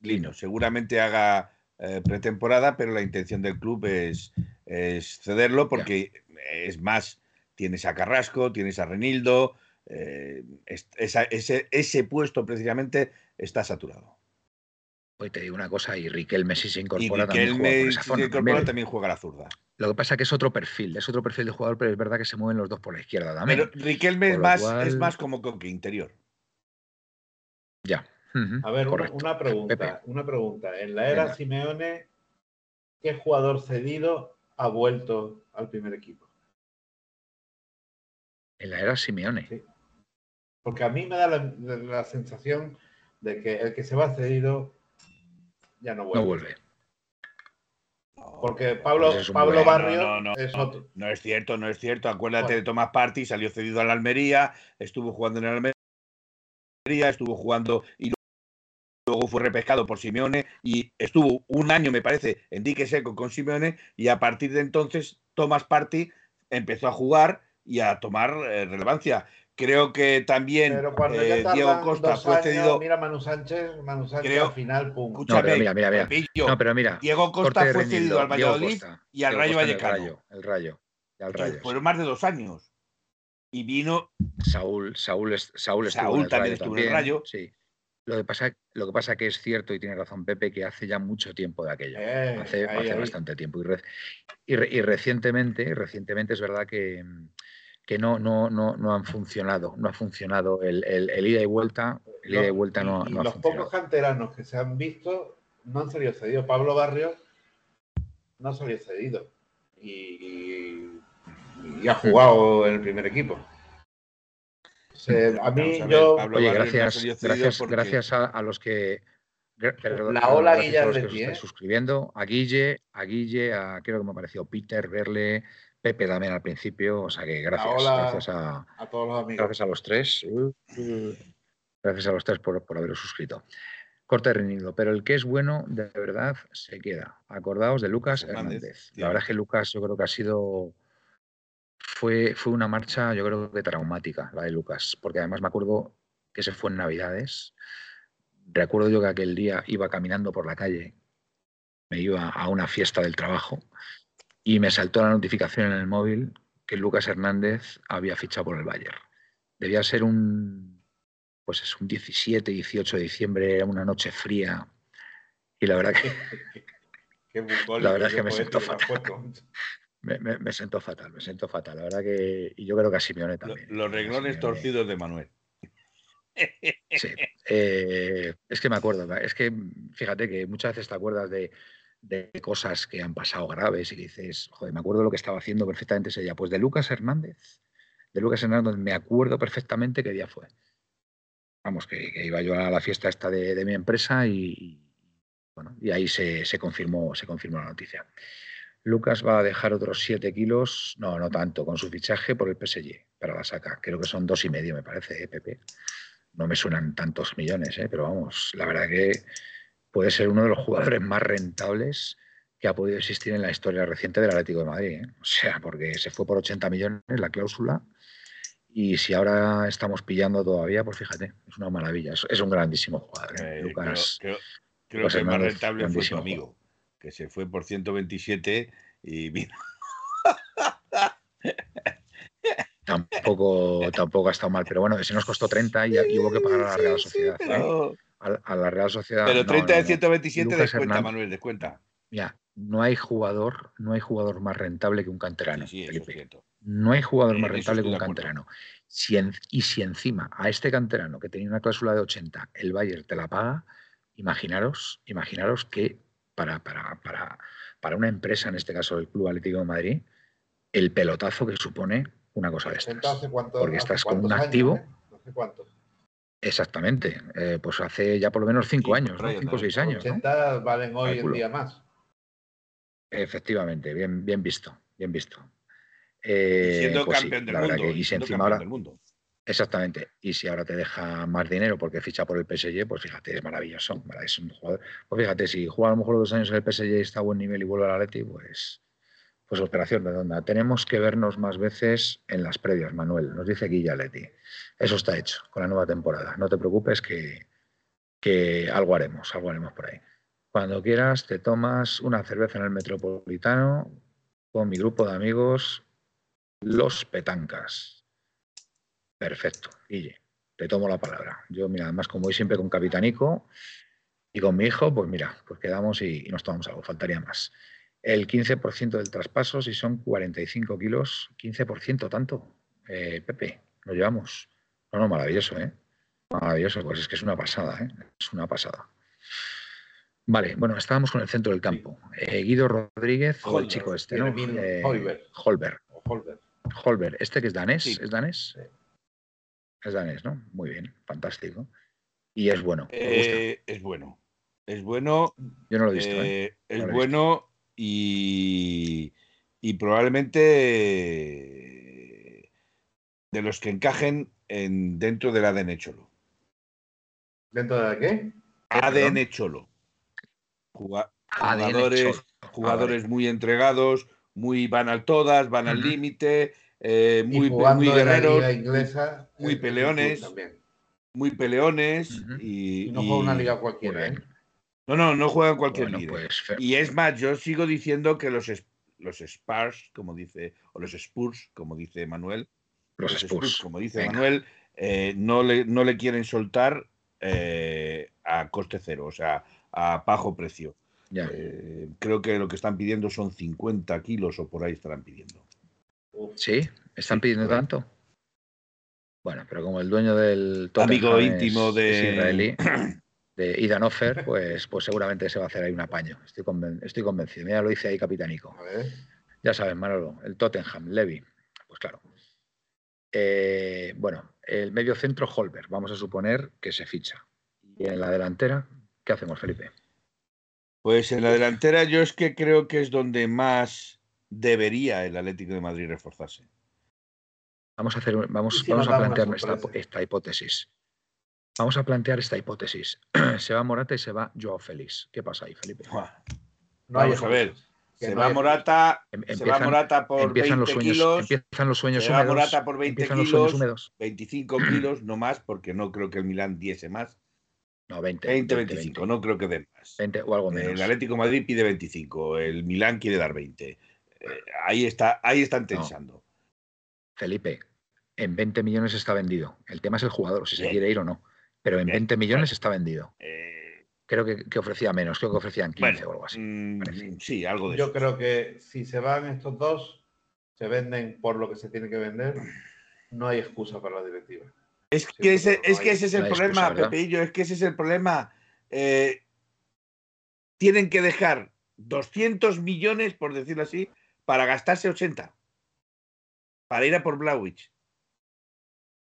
Lino, seguramente haga eh, pretemporada, pero la intención del club es, es cederlo porque es más, tienes a Carrasco, tienes a Renildo, eh, es- esa- ese, ese puesto precisamente está saturado. Hoy te digo una cosa, y Riquelme si se Y incorpora también juega por esa se incorpora, también. juega la zurda. Lo que pasa es que es otro perfil, es otro perfil de jugador, pero es verdad que se mueven los dos por la izquierda también. Pero Riquelme es más, cual- es más como Coque interior. Ya. A ver, una, correcto. una pregunta. Pepe. Una pregunta. En la era Venga. Simeone, ¿qué jugador cedido ha vuelto al primer equipo? En la era Simeone. Sí. Porque a mí me da la, la sensación de que el que se va cedido ya no vuelve. No vuelve. Porque Pablo, Pues Pablo Barrio No, no, no. es otro. No es cierto, no es cierto. Acuérdate Bueno. de Tomás Party, salió cedido a la Almería, estuvo jugando en la Almería, estuvo jugando y luego fue repescado por Simeone y estuvo un año, me parece, en dique seco con Simeone y a partir de entonces Tomás Party empezó a jugar y a tomar eh, relevancia. Creo que también Pero cuando eh, Diego Costa fue años, cedido. mira Manu Sánchez, Manu Sánchez Creo- al final, pum. Escúchame, No, pero mira, mira, mira. No, pero mira. Diego Costa fue cedido al Valladolid Costa, y al Diego Rayo Costa en el Vallecano. Rayo, el Rayo. y al Rayo, fueron más de dos años. Y vino. Saúl, Saúl, Saúl estuvo Saúl en el también Rayo estuvo en el Rayo. Sí. Lo que pasa, lo que pasa que es cierto y tiene razón Pepe que hace ya mucho tiempo de aquello. Eh, hace ahí, hace ahí. bastante tiempo. Y, re- y re- y recientemente, recientemente es verdad que, que no, no, no, no han funcionado. No ha funcionado el, el- el ida y vuelta. El ida y vuelta no, y no ha los funcionado. pocos canteranos que se han visto no han salido cedidos. Pablo Barrios no ha salido cedido. Y, y- y ha jugado en el primer equipo. Se- a mí, Vamos a ver, yo. Pablo Oye, gracias, gracias, porque- gracias a, a los que. perdón, La ola Guille los que ¿eh? suscribiendo, a Guille, a Guille, a creo que me ha parecido Peter, Verle, Pepe también al principio, o sea que gracias, gracias a, todos los amigos. Gracias a los tres. Gracias a los tres por, por haberos suscrito. Corte reñido, pero el que es bueno, de verdad, se queda. Acordaos de Lucas Hernández. La verdad es que Lucas yo creo que ha sido fue, fue una marcha, yo creo que traumática, la de Lucas, porque además me acuerdo que se fue en Navidades. Recuerdo yo que aquel día iba caminando por la calle, me iba a una fiesta del trabajo y me saltó la notificación en el móvil que Lucas Hernández había fichado por el Bayern. Debía ser un, pues es un 17, 18 de diciembre, era una noche fría y la verdad que, [LAUGHS] la verdad es que me sentó fatal. [LAUGHS] Me, me, siento fatal, me siento fatal. La verdad que. Y yo creo que a Simeone también. Los, reglones torcidos de Manuel. Sí. Eh, es que me acuerdo. Es que fíjate que muchas veces te acuerdas de, cosas que han pasado graves y dices, joder, me acuerdo de lo que estaba haciendo perfectamente ese día. Pues de Lucas Hernández. De Lucas Hernández me acuerdo perfectamente qué día fue. Vamos, que, iba yo a la fiesta esta de, mi empresa y, bueno, y ahí se, se, confirmó, se confirmó la noticia. Lucas va a dejar otros 7 kilos, no, no tanto, con su fichaje por el PSG para la saca. Creo que son dos y medio, me parece, ¿eh, Pepe. No me suenan tantos millones, ¿eh? pero vamos, la verdad que puede ser uno de los jugadores más rentables que ha podido existir en la historia reciente del Atlético de Madrid. ¿eh? O sea, porque se fue por 80 millones la cláusula y si ahora estamos pillando todavía, pues fíjate, es una maravilla. Es, un grandísimo jugador. ¿eh? Eh, Lucas, creo, que el más rentable fue tu amigo que se fue por 127 y vino. tampoco, tampoco ha estado mal, pero bueno, ese nos costó 30 y, hubo que pagar a la Real Sociedad. ¿eh? A, la Real Sociedad. Pero 30 de 127 descuenta, Manuel, descuenta. Mira, no hay jugador, no hay jugador más rentable que un canterano. No hay jugador más rentable que un canterano. y si encima a este canterano que tenía una cláusula de 80, el Bayern te la paga, imaginaros, imaginaros que para, para, para, para una empresa, en este caso el Club Atlético de Madrid, el pelotazo que supone una cosa de estas. Porque estás con un activo. Eh? ¿Hace cuánto? Exactamente, eh, pues hace ya por lo menos cinco años, cinco o seis años. 80 valen hoy en día más. Efectivamente, bien, bien visto, bien visto. Eh, siendo pues campeón del mundo. y si encima ahora, del mundo. Exactamente. Y si ahora te deja más dinero porque ficha por el PSG, pues fíjate, es maravilloso. Es un jugador. Pues fíjate, si juega a lo mejor dos años en el PSG y está a buen nivel y vuelve al Atleti, pues, pues operación redonda. Tenemos que vernos más veces en las previas, Manuel. Nos dice Guilla Atleti. Eso está hecho con la nueva temporada. No te preocupes que, que algo haremos, algo haremos por ahí. Cuando quieras, te tomas una cerveza en el Metropolitano con mi grupo de amigos, Los Petancas. Perfecto, Guille, te tomo la palabra. Yo, mira, además, como voy siempre con Capitanico y con mi hijo, pues mira, pues quedamos y, nos tomamos algo, faltaría más. El 15% del traspaso, si son 45 kilos, 15% tanto. Eh, Pepe, lo llevamos. No, no, maravilloso, ¿eh? Maravilloso, pues es que es una pasada, ¿eh? Es una pasada. Vale, bueno, estábamos con el centro del campo. Eh, Guido Rodríguez, o el chico este, ¿no? Eh, Holberg. Holberg. Holberg. ¿Este que es danés? ¿Es danés? Es danés, ¿no? Muy bien, fantástico. Y es bueno. Eh, es bueno. Es bueno. Yo no lo he visto. ¿eh? eh es bueno y, y probablemente de los que encajen en, dentro del ADN Cholo. ¿Dentro de qué? ADN Cholo. jugadores, jugadores muy entregados, muy van al todas, van al límite, eh, muy, muy guerreros, muy peleones, muy peleones y, no juega una liga cualquiera. ¿eh? No, no, no juegan cualquier liga. Pues, y es más, yo sigo diciendo que los, los Spurs, como dice, o los Spurs, como dice Manuel, los, Spurs. como dice Manuel, eh, no, le, no le quieren soltar a coste cero, o sea, a bajo precio. creo que lo que están pidiendo son 50 kilos o por ahí estarán pidiendo. Sí, están pidiendo tanto. Bueno, pero como el dueño del amigo íntimo de israelí, [CLEARS THROAT] de Idan Offer, pues, pues seguramente se va a hacer ahí un apaño. Estoy, estoy convencido. Ya lo dice ahí Capitánico. Ya sabes, Manolo, el Tottenham, Levy. Pues claro. Eh, bueno, el medio centro Holberg, vamos a suponer que se ficha. Y en la delantera, ¿qué hacemos, Felipe? Pues en la delantera yo es que creo que es donde más debería el Atlético de Madrid reforzarse. Vamos a hacer, vamos, vamos a plantear esta, esta, hipótesis. Vamos a plantear esta hipótesis. [CLEARS THROAT] se va Morata y se va Joao Félix. ¿Qué pasa ahí, Felipe? No vamos a ver. Se va, Morata, se va Morata por empiezan 20 los sueños, kilos. Empiezan los sueños se va Morata por 20 kilos, húmedos. 25 [CLEARS THROAT] kilos, no más, porque no creo que el Milán diese más. No, 20. 20, 25, 20. no creo que den más. 20 o algo menos. El Atlético Madrid pide 25, el Milán quiere dar 20. Eh, ahí, está, ahí están tensando. No. Felipe, en 20 millones está vendido. El tema es el jugador, si Bien. se quiere ir o no. Pero en Bien. 20 millones está vendido. Eh, creo que, que, ofrecía menos, creo que ofrecían 15 bueno, o algo así. Mmm, sí, algo de Yo eso. creo que si se van estos dos, se venden por lo que se tiene que vender, no hay excusa para la directiva. Es que, ese, es, que ese es el problema, excusa, Pepeillo, es que ese es el problema. Eh, tienen que dejar 200 millones, por decirlo así, para gastarse 80. Para ir a por Blauwich.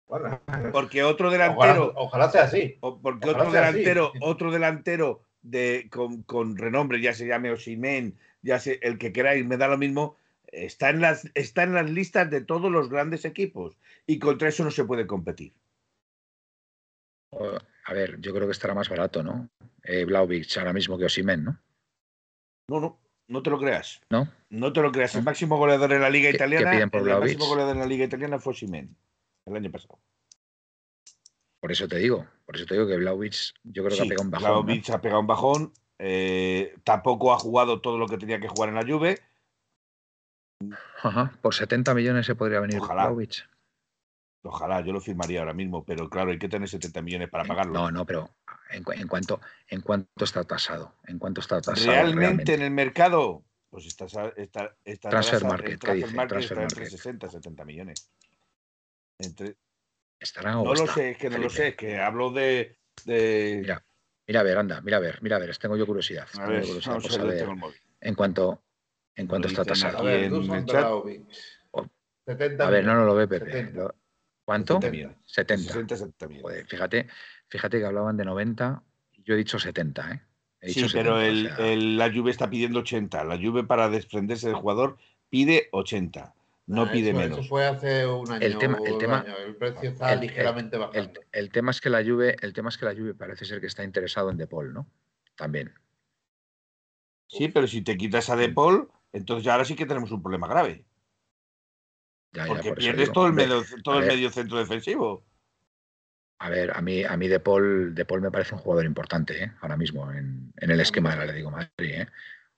Bueno, porque otro delantero. Ojalá, ojalá sea así. Porque ojalá otro delantero, así. otro delantero de, con, con, renombre, ya se llame Osimen, ya sé, el que queráis, me da lo mismo. Está en, las, está en las listas de todos los grandes equipos y contra eso no se puede competir. A ver, yo creo que estará más barato, ¿no? Eh, Blauvich ahora mismo que Osimen, ¿no? No, no, no te lo creas. ¿No? No te lo creas. El máximo goleador en la Liga ¿Qué, Italiana. ¿qué piden por el máximo goleador en la Liga Italiana fue Osimen el año pasado. Por eso te digo, por eso te digo que Blauvich yo creo sí, que ha pegado un bajón. Ha pegado un bajón. Eh, tampoco ha jugado todo lo que tenía que jugar en la Juve. Ajá, por 70 millones se podría venir Ojalá. Ojalá, yo lo firmaría ahora mismo, pero claro, hay que tener 70 millones para pagarlo. No, no, pero en, en cuanto en cuánto está tasado, en cuánto está tasado. Realmente, realmente. en el mercado, pues está, está, está transfer market, transfer dice? market Transfer está entre market. 60 y 70 millones. Entre... ¿Estará no o lo está, sé, es que no Felipe? lo sé, es que hablo de, de... Mira, mira a ver, anda, mira a ver, mira a ver, tengo yo curiosidad. A ver, curiosidad vamos por a ver, saber tengo el móvil. en cuanto en cuanto está tasado. A ver, en Dusan el chat. Vlahovic. Oh. 70 A ver, no, no lo ve Pepe. 70. Lo- ¿Cuánto? 70 millones. 70. 60, 70 millones. Joder, fíjate, fíjate que hablaban de 90 y yo he dicho 70, ¿eh? He Sí, pero 70, el, o sea, el- la Juve está pidiendo 80. La Juve para desprenderse del jugador pide 80. No Ah, pide eso, menos. Eso fue hace un año. El tema- el tema-. El precio está el- ligeramente el, bajando. el tema es que la Juve, el tema es que la Juve parece ser que está interesado en De Paul, ¿no? También. Sí, pero si te quitas a De Paul, entonces ya ahora sí que tenemos un problema grave. Ya, ya, Porque por pierdes digo. todo el medio, todo el medio centro defensivo. A ver, a mí, a mí De Paul, De Paul me parece un jugador importante, ¿eh? Ahora mismo en, en el esquema del Atlético de Madrid, ¿eh?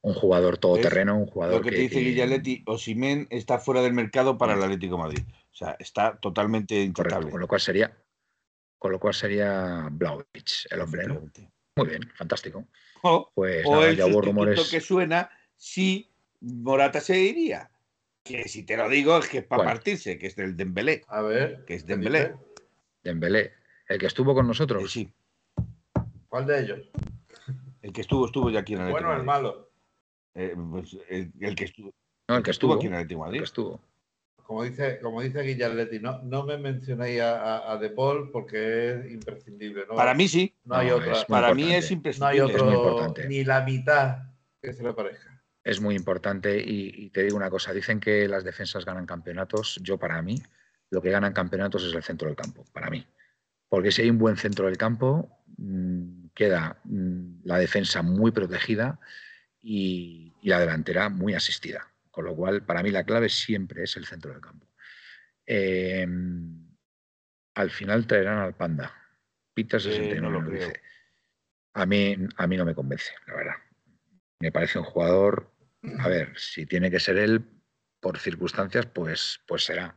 Un jugador todoterreno, un jugador Lo que te dice Guillaletti, Osimen está fuera del mercado para el Atlético de Madrid. O sea, está totalmente Correcto, intratable. con lo cual sería, con lo cual sería Blauvich, el hombre, ¿no? Muy bien, fantástico. O, Pues o nada, el ya hubo rumores. que suena si Morata se iría. Que si te lo digo es que es para partirse, que es del Dembélé. A ver. Que es ¿qué Dembélé. Dembélé, el que estuvo con nosotros. sí, ¿Cuál de ellos? el que estuvo, estuvo ya aquí en el ¿El bueno o el malo? Madrid. Eh, pues, el, el que estuvo, No, el que estuvo. aquí en el de el Madrid. que estuvo. Como dice, como dice Guillaletti, no, no me mencionéis a, a, a De Paul porque es imprescindible. ¿no? Para mí sí. no hay No, otra. Para mí importante. es No hay imprescindible. Es muy otro, importante. ni la mitad que se le parezca. Es muy importante y, y te digo una cosa, dicen que las defensas ganan campeonatos. Yo para mí, lo que ganan campeonatos es el centro del campo, para mí. Porque si hay un buen centro del campo, mmm, queda mmm, la defensa muy protegida y, y, la delantera muy asistida. Con lo cual, para mí la clave siempre es el centro del campo. Eh, al final traerán al Panda. Peter 69 Eh, no lo creo. dice. A mí, a mí no me convence, la verdad. Me parece un jugador, a ver, si tiene que ser él por circunstancias, pues, pues será.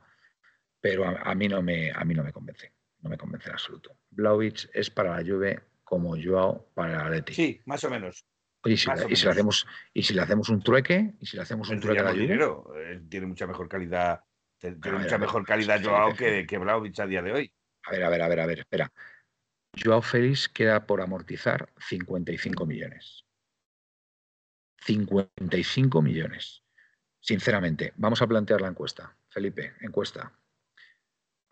Pero a, a mí no me, a mí no me convence, no me convence en absoluto. Blaovic es para la Juve como Joao para el Atleti. Sí, más o menos. Oye, si, más la- o y si le hacemos y si le hacemos un trueque y si le hacemos un trueque a la Juve, dinero. Eh, Tiene mucha mejor calidad. Tiene ver, mucha mejor calidad Joao que, que a día de hoy. a ver, a ver, a ver, a ver, espera. Joao Félix queda por amortizar 55 millones. 55 millones. Sinceramente, vamos a plantear la encuesta. Felipe, encuesta.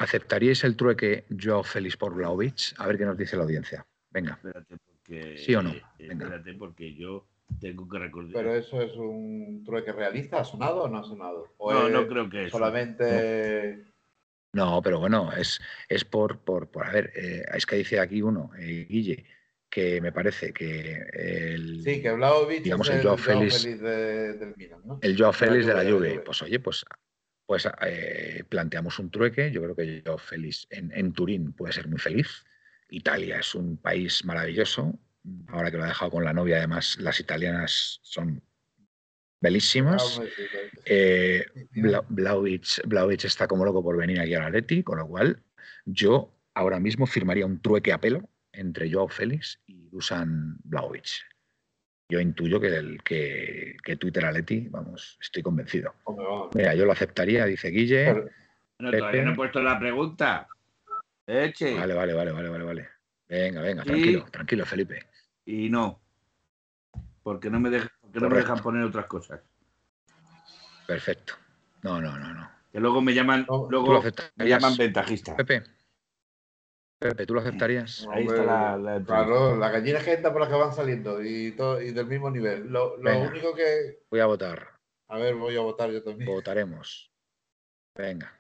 ¿Aceptaríais el trueque Joao Félix por Vlaovic? A ver qué nos dice la audiencia. Venga. Espérate, porque. ¿Sí o no? eh, Venga. Espérate, porque yo Tengo que recordar. Pero eso es un trueque realista, ¿ha sonado o no ha sonado? ¿O no, no creo que eso. solamente No, pero bueno, es, es por, por, por- a ver, eh, es que dice aquí uno, eh, Guille, que me parece que el, Sí, que Vlaovic Digamos, es el el Joao Félix- Félix de- del Milan, ¿no? el Joao Félix de la. Juve. Pues oye, pues, pues eh, planteamos un trueque. Yo creo que Joao Félix en, en Turín puede ser muy feliz. Italia es un país maravilloso. Ahora que lo ha dejado con la novia, además, las italianas son belísimas. Eh, Sí, Bla- Vlahovic, Vlahovic está como loco por venir aquí al Atleti, con lo cual yo ahora mismo firmaría un trueque a pelo entre Joao Félix y Dusan Vlahovic. Yo intuyo que, el, que, que Twitter Atleti, vamos, estoy convencido. Mira, yo lo aceptaría, dice Guille. Pero- No, todavía Pepe. no he puesto la pregunta. Eche. Vale, vale, vale, vale, vale, vale. Venga, venga, Sí. tranquilo, tranquilo, Felipe. Y no. Porque no me, dejan, porque no me dejan poner otras cosas. Perfecto. No, no, no, no. Que luego me llaman, No, tú ¿Tú lo luego me llaman ventajista. Pepe. Pepe, ¿tú lo aceptarías? Ahí está la- la Claro, las gallinas que entran por las que van saliendo y, todo, y del mismo nivel. Lo, lo Venga. único que. Voy a votar. A ver, voy a votar yo también. Votaremos. Venga,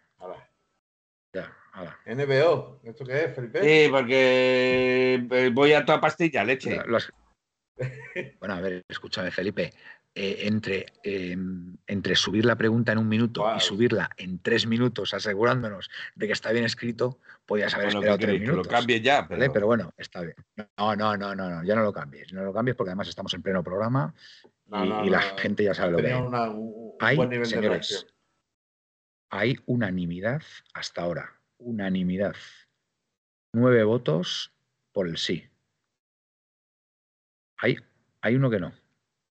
ya, hala. NBO, ¿esto qué es, Felipe? Sí, porque eh, voy a toda pastilla, leche. Bueno, a ver, escúchame, Felipe. Eh, entre, eh, entre subir la pregunta en un minuto y subirla en tres minutos, asegurándonos de que está bien escrito, podías haber Bueno, esperado ¿qué tres? Que lo minutos. cambie ya, ¿vale? pero, bueno, está bien. No, no, no, no, no, ya no lo cambies. No lo cambies porque además estamos en pleno programa No, y, no, y la gente ya sabe lo que una- un Hay, buen nivel de señores, hay unanimidad hasta ahora. Unanimidad. Nueve votos por el sí. Hay, hay uno que no.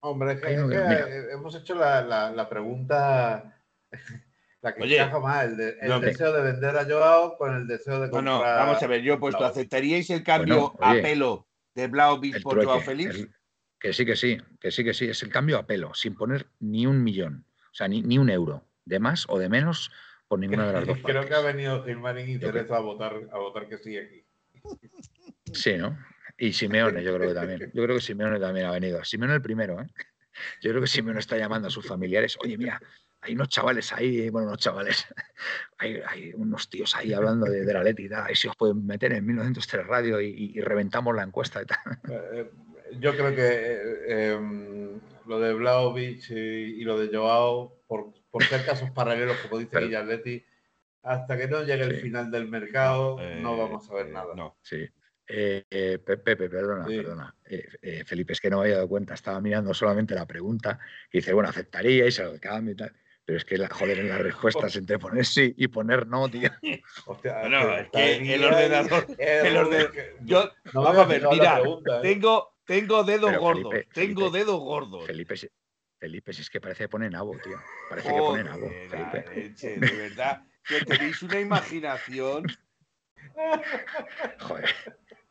Hombre, es que, que- eh, hemos hecho la, la- la pregunta. [LAUGHS] La que Oye, encaja más, el, de- el no, que- deseo de vender a Joao con el deseo de comprar. no, vamos a ver, yo he puesto. ¿aceptaríais el cambio Bueno, a pelo de Blaovic por Joao Félix? el- que sí, que sí, que sí, que sí. Es el cambio a pelo, sin poner ni un millón, o sea, ni, ni un euro, de más o de menos por ninguna de las dos [LAUGHS] Creo que ha venido Gilmarín y Yo Teresa a votar, a votar que sí aquí. Sí, ¿no? Y Simeone, yo creo que también. [LAUGHS] Yo creo que Simeone también ha venido. Simeone el primero, ¿eh? Yo creo que Simeone está llamando a sus familiares. Oye, mira, hay unos chavales ahí, bueno, unos chavales, [LAUGHS] hay, hay unos tíos ahí hablando de, de la Leti y tal. Ahí si os pueden meter en 1903 Radio y, y- y reventamos la encuesta y tal. Eh, yo creo que eh, lo de Vlaovic y, y lo de Joao, por, por ser casos paralelos, como dice Pero- Guillerletti, hasta que no llegue el final del mercado, no Eh, vamos a ver eh, nada. No. Sí. Eh, eh, Pe- Pepe, perdona, Sí. perdona. Eh, eh, Felipe, es que no me había dado cuenta, estaba mirando solamente la pregunta y dice, bueno, aceptaríais el cambio y tal. Pero es que, la, joder, en las [LAUGHS] respuestas entre poner sí y poner no, tío. [LAUGHS] Hostia, Bueno, es que el ordenador- [LAUGHS] el orden- que- Yo, no vamos a ver, mira, pregunta, ¿eh? tengo, tengo dedos Pero, gordos, Felipe, tengo Felipe, dedos gordos. Felipe, si- Felipe, si es que parece que pone nabo, tío. Parece que pone nabo, Joder, Felipe. la leche, de verdad, que tenéis una imaginación. Joder,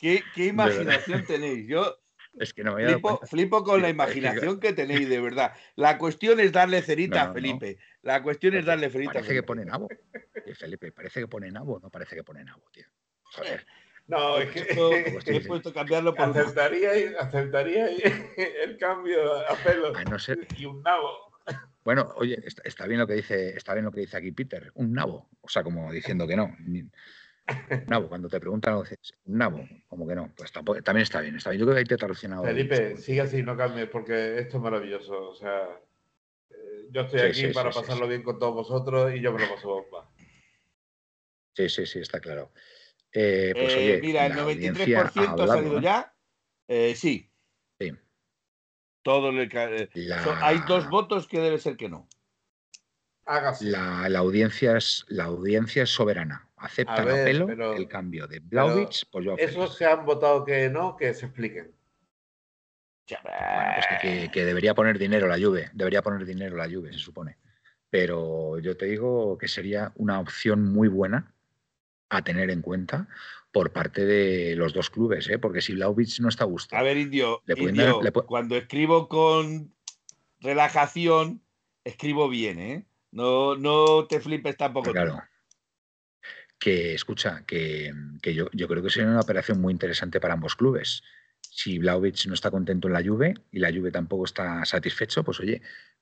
¿Qué, imaginación tenéis? Yo [LAUGHS] es que no me flipo, flipo con la [LAUGHS] que- imaginación que tenéis, de verdad. La cuestión es darle cerita No, a no. Felipe. La cuestión es darle cerita a Parece que Felipe. pone nabo. Y Felipe, parece que pone nabo, no parece que pone nabo, tío. Joder. No, es Esto- [LAUGHS] que He puesto a cambiarlo por aceptaría, aceptaría el cambio a pelo A no ser, y un nabo. Bueno, oye, está, está bien lo que dice, está bien lo que dice aquí Peter, un nabo, o sea, como diciendo que no. Nabo, cuando te preguntan, dices, un nabo, como que no, pues tampoco, también está bien, está bien. Yo creo que ahí te he traducido. Felipe, sigue así, no cambies, porque esto es maravilloso. O sea, eh, yo estoy Sí, aquí sí, para sí, pasarlo sí. bien con todos vosotros y yo me lo paso bomba. Sí, sí, sí, está claro. Eh, pues Eh, oye, mira, el la audiencia 93% ha, hablado, salido ¿eh? ya. Eh, sí. Sí. Todo le La- son- hay dos votos que debe ser que no. Hágase. La, la audiencia es, la audiencia es soberana. Aceptan A a, ver, pelo pero- el cambio de Blaovic por Joao Esos que han votado que no, que se expliquen. Bueno, pues que, debería poner dinero la Juve, debería poner dinero la Juve, se supone. Pero yo te digo que sería una opción muy buena a tener en cuenta por parte de los dos clubes, ¿eh? porque si Vlaovic no está a gusto. A ver, Indio, Le pueden Indio, dar- le pu- cuando escribo con relajación, escribo bien, ¿eh? No, no te flipes tampoco. tú. Claro. Que escucha, que, que yo, yo creo que sería una operación muy interesante para ambos clubes. si Vlaovic no está contento en la Juve y la Juve tampoco está satisfecho, pues oye,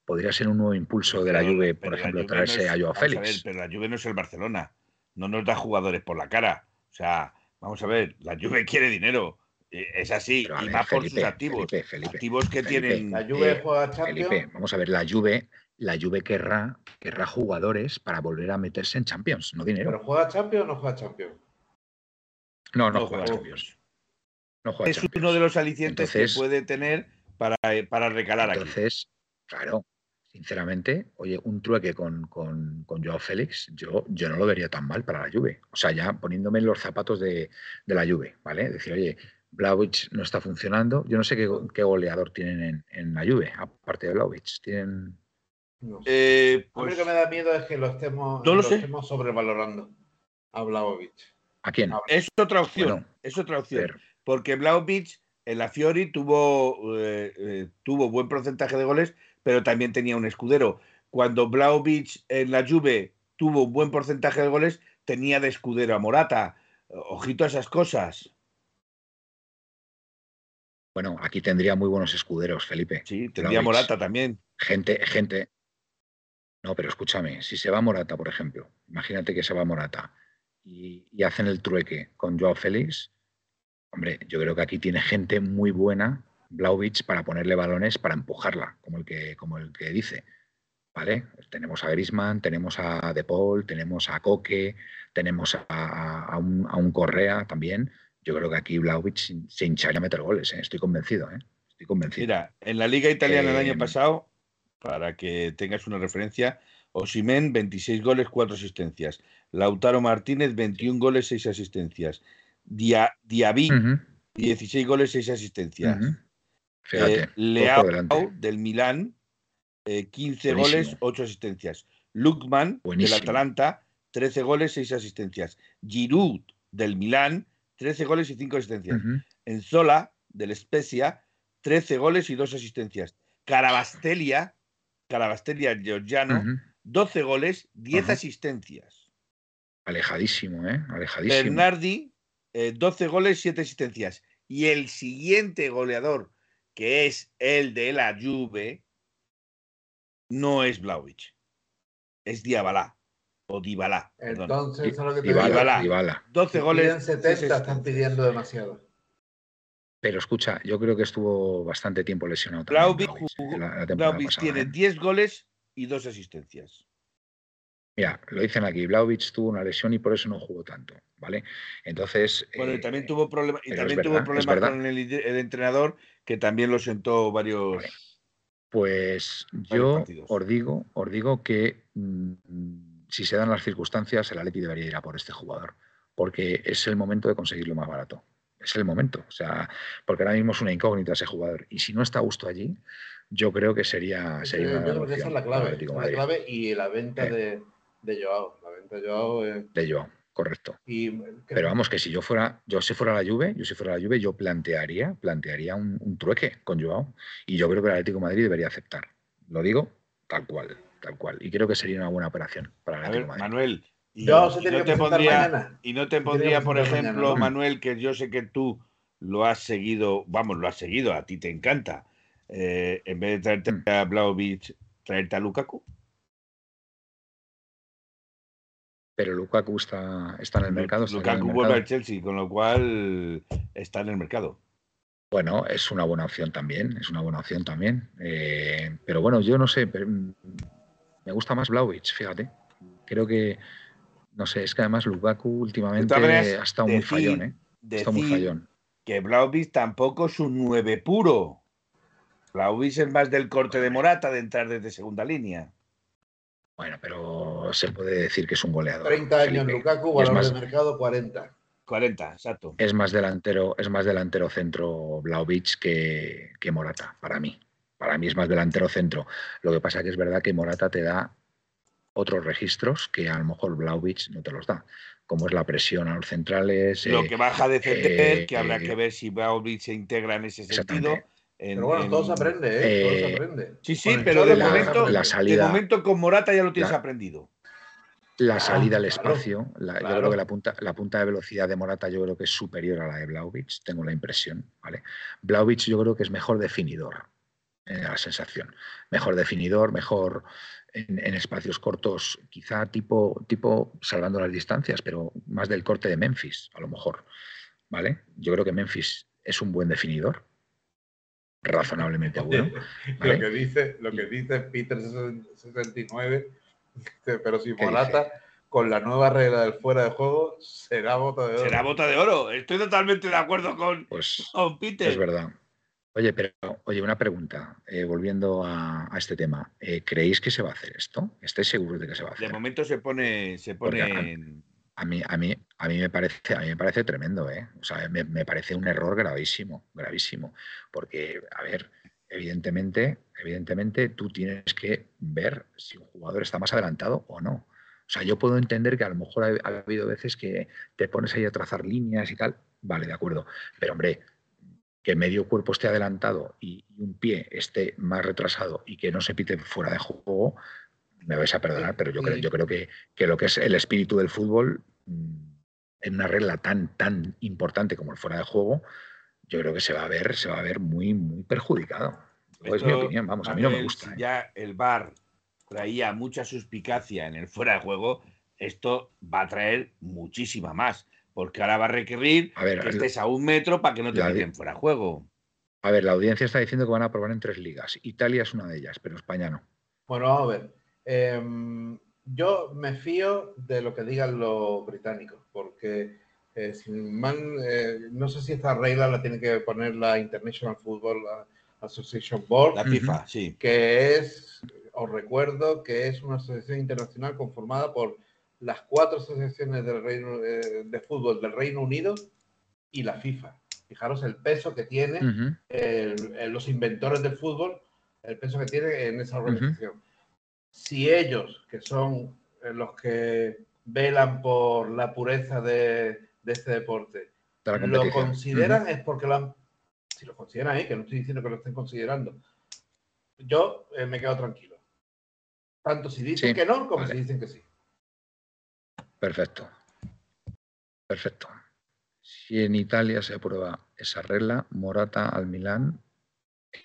podría ser un nuevo impulso de la Juve, por ejemplo, traerse a Joao Félix. pero la Juve no es el Barcelona, no nos da jugadores por la cara. O sea, vamos a ver, la Juve quiere dinero. Eh, es así, y más por sus activos. activos que tienen. La Juve eh, juega Champions. vamos a ver, la Juve, la Juve querrá, querrá jugadores para volver a meterse en Champions, no dinero. ¿Pero juega Champions o no juega Champions? No, no, juega Champions. es uno de los alicientes que puede tener para, eh, para recalar aquí. Entonces, claro, sinceramente, oye, un trueque con, con, con, Joao Félix, yo, yo no lo vería tan mal para la Juve. O sea, ya poniéndome en los zapatos de, de la Juve, ¿vale? Decir, oye, Blaovic no está funcionando. Yo no sé qué, goleador tienen en, en, la Juve, aparte de Blaovic. Tienen... Eh, pues... Lo que me da miedo es que lo estemos, lo estemos sobrevalorando a Blaovic. ¿A quién? Es otra opción. es otra opción. Porque Blaovic en la Fiori tuvo, eh, eh, tuvo buen porcentaje de goles, pero también tenía un escudero. Cuando Blaovic en la Juve tuvo un buen porcentaje de goles, tenía de escudero a Morata. Ojito a esas cosas. Bueno, aquí tendría muy buenos escuderos, Felipe. Sí, tendría Morata también. Gente, gente. No, pero escúchame, si se va Morata, por ejemplo, imagínate que se va Morata y, y hacen el trueque con Joao Félix, hombre, yo creo que aquí tiene gente muy buena Blaovic para ponerle balones para empujarla, como el que, como el que dice. ¿Vale? Tenemos a Grisman, tenemos a De Paul, tenemos a Coque, tenemos a, un, Correa también. Yo creo que aquí Blaovic se hincharía a meter goles, ¿eh? estoy convencido. ¿eh? Estoy convencido. Mira, en la Liga Italiana el año pasado, para que tengas una referencia, Osimen 26 goles, 4 asistencias. Lautaro Martínez 21 goles, 6 asistencias. Dia, Diaby 16 goles, 6 asistencias. Fíjate, eh, Leao del Milán, 15 eh, goles, 8 asistencias. Lukman del Atalanta, 13 goles, 6 asistencias. Giroud del Milán, 13 goles y 5 asistencias. Enzola del Spezia, 13 goles y 2 asistencias. Carabastelia, Carabastelia Giorgiano, 12 goles, 10 asistencias. Alejadísimo, ¿eh? Alejadísimo. Bernardi, 12 goles, 7 asistencias. Y el siguiente goleador que es el de la Juve, no es Blaovic, es Diabalá o Dybala. Entonces, es lo que te Dybala, 12 goles. 70 están pidiendo demasiado. Pero escucha, yo creo que estuvo bastante tiempo lesionado. Blaovic, tiene 10 ¿eh? goles y 2 asistencias. Mira, lo dicen aquí, Blaovic tuvo una lesión y por eso no jugó tanto, ¿vale? Entonces... Bueno, y también tuvo, problemas y también tuvo problemas con el, entrenador que también lo sentó varios. Pues yo os digo, os digo que mm, si se dan las circunstancias, el Atleti debería ir a por este jugador, porque es el momento de conseguirlo más barato. Es el momento, o sea, porque ahora mismo es una incógnita ese jugador. Y si no está a gusto allí, yo creo que sería, sería una esa es la clave, la clave y la venta de, de Joao. La venta de Joao. De Joao correcto. Pero vamos, que si yo fuera, yo si fuera la Juve, yo si fuera la Juve, yo plantearía, plantearía un, trueque con Joao. Y yo creo que el Atlético de Madrid debería aceptar. Lo digo tal cual, tal cual. Y creo que sería una buena operación para el Atlético de Madrid. Manuel, y, no te pondría, y no te pondría, por ejemplo, Manuel, que yo sé que tú lo has seguido, vamos, lo has seguido, a ti te encanta. Eh, en vez de traerte mm. a Blaovic, traerte a Lukaku. pero Lukaku está, está en el mercado. Lukaku vuelve al Chelsea, con lo cual está en el mercado. Bueno, es una buena opción también, es una buena opción también. Eh, pero bueno, yo no sé, mm, me gusta más Blaovic, fíjate. Creo que, no sé, es que además Lukaku últimamente ha estado muy fallón, ¿eh? Ha estado muy fallón. Que Blaovic tampoco es un nueve puro. Blaovic es más del corte de Morata de entrar desde segunda línea. Bueno, pero se puede decir que es un goleador. 30 años Lukaku, valor de mercado 40. 40, exacto. Es más delantero, es más delantero centro Blaovic que, que Morata, para mí. Para mí es más delantero centro. Lo que pasa que es verdad que Morata te da otros registros que a lo mejor Blaovic no te los da, como es la presión a los centrales. Lo que baja de defender, eh, que habrá que ver si Blaovic se integra en ese sentido pero bueno, todo se aprende, ¿eh? todo se aprende. Sí, sí, pero de momento, de momento con Morata ya lo tienes aprendido. La ah, salida al espacio, yo creo que la punta, la punta de velocidad de Morata yo creo que es superior a la de Blaovic, tengo la impresión. ¿vale? Blaovic yo creo que es mejor definidor, la sensación. Mejor definidor, mejor en, espacios cortos, quizá tipo, tipo salvando las distancias, pero más del corte de Memphis, a lo mejor. ¿Vale? Yo creo que Memphis es un buen definidor, razonablemente bueno. [LAUGHS] lo, que dice, lo que dice Peter 69 pero si Morata, con la nueva regla del fuera de juego, será bota de oro. Será bota de oro. Estoy totalmente de acuerdo con, pues, Peter. Es verdad. Oye, pero oye, una pregunta, eh, volviendo a, este tema. Eh, ¿Creéis que se va a hacer esto? ¿Estáis seguros de que se va a hacer? De momento se pone, se pone a, mí, a, mí, a, mí me parece, a mí me parece tremendo, ¿eh? O sea, me, me parece un error gravísimo, gravísimo. Porque, a ver, evidentemente, evidentemente tú tienes que ver si un jugador está más adelantado o no. O sea, yo puedo entender que a lo mejor ha, habido veces que te pones ahí a trazar líneas y tal, vale, de acuerdo. Pero hombre, que medio cuerpo esté adelantado y, un pie esté más retrasado y que no se pite fuera de juego, me vais a perdonar, pero yo creo, yo creo que, que lo que es el espíritu del fútbol, mm, en una regla tan, tan importante como el fuera de juego, yo creo que se va a ver, se va a ver muy, muy perjudicado. es mi opinión, vamos, a mí no me gusta. ¿eh? ya el VAR traía mucha suspicacia en el fuera de juego, esto va a traer muchísima más, porque ahora va a requerir que estés a un metro para que no te quiten fuera de juego. A ver, la audiencia está diciendo que van a probar en tres ligas. Italia es una de ellas, pero España no. Bueno, vamos a ver. Em, yo me fío de lo que digan los británicos, porque eh, eh, no sé si esta regla la tiene que poner la International Football Association Board. La FIFA, sí. Que es, os recuerdo, que es una asociación internacional conformada por las cuatro asociaciones del Reino, eh, de fútbol del Reino Unido y la FIFA. Fijaros el peso que tiene los inventores del fútbol, el peso que tiene en esa organización. Si ellos, que son los que velan por la pureza de, de este deporte, lo consideran es porque lo han, si lo consideran ahí, que no estoy diciendo que lo estén considerando, yo eh, me quedo tranquilo. Tanto si dicen que no como si dicen que sí. Perfecto. Perfecto. Si en Italia se aprueba esa regla, Morata al Milán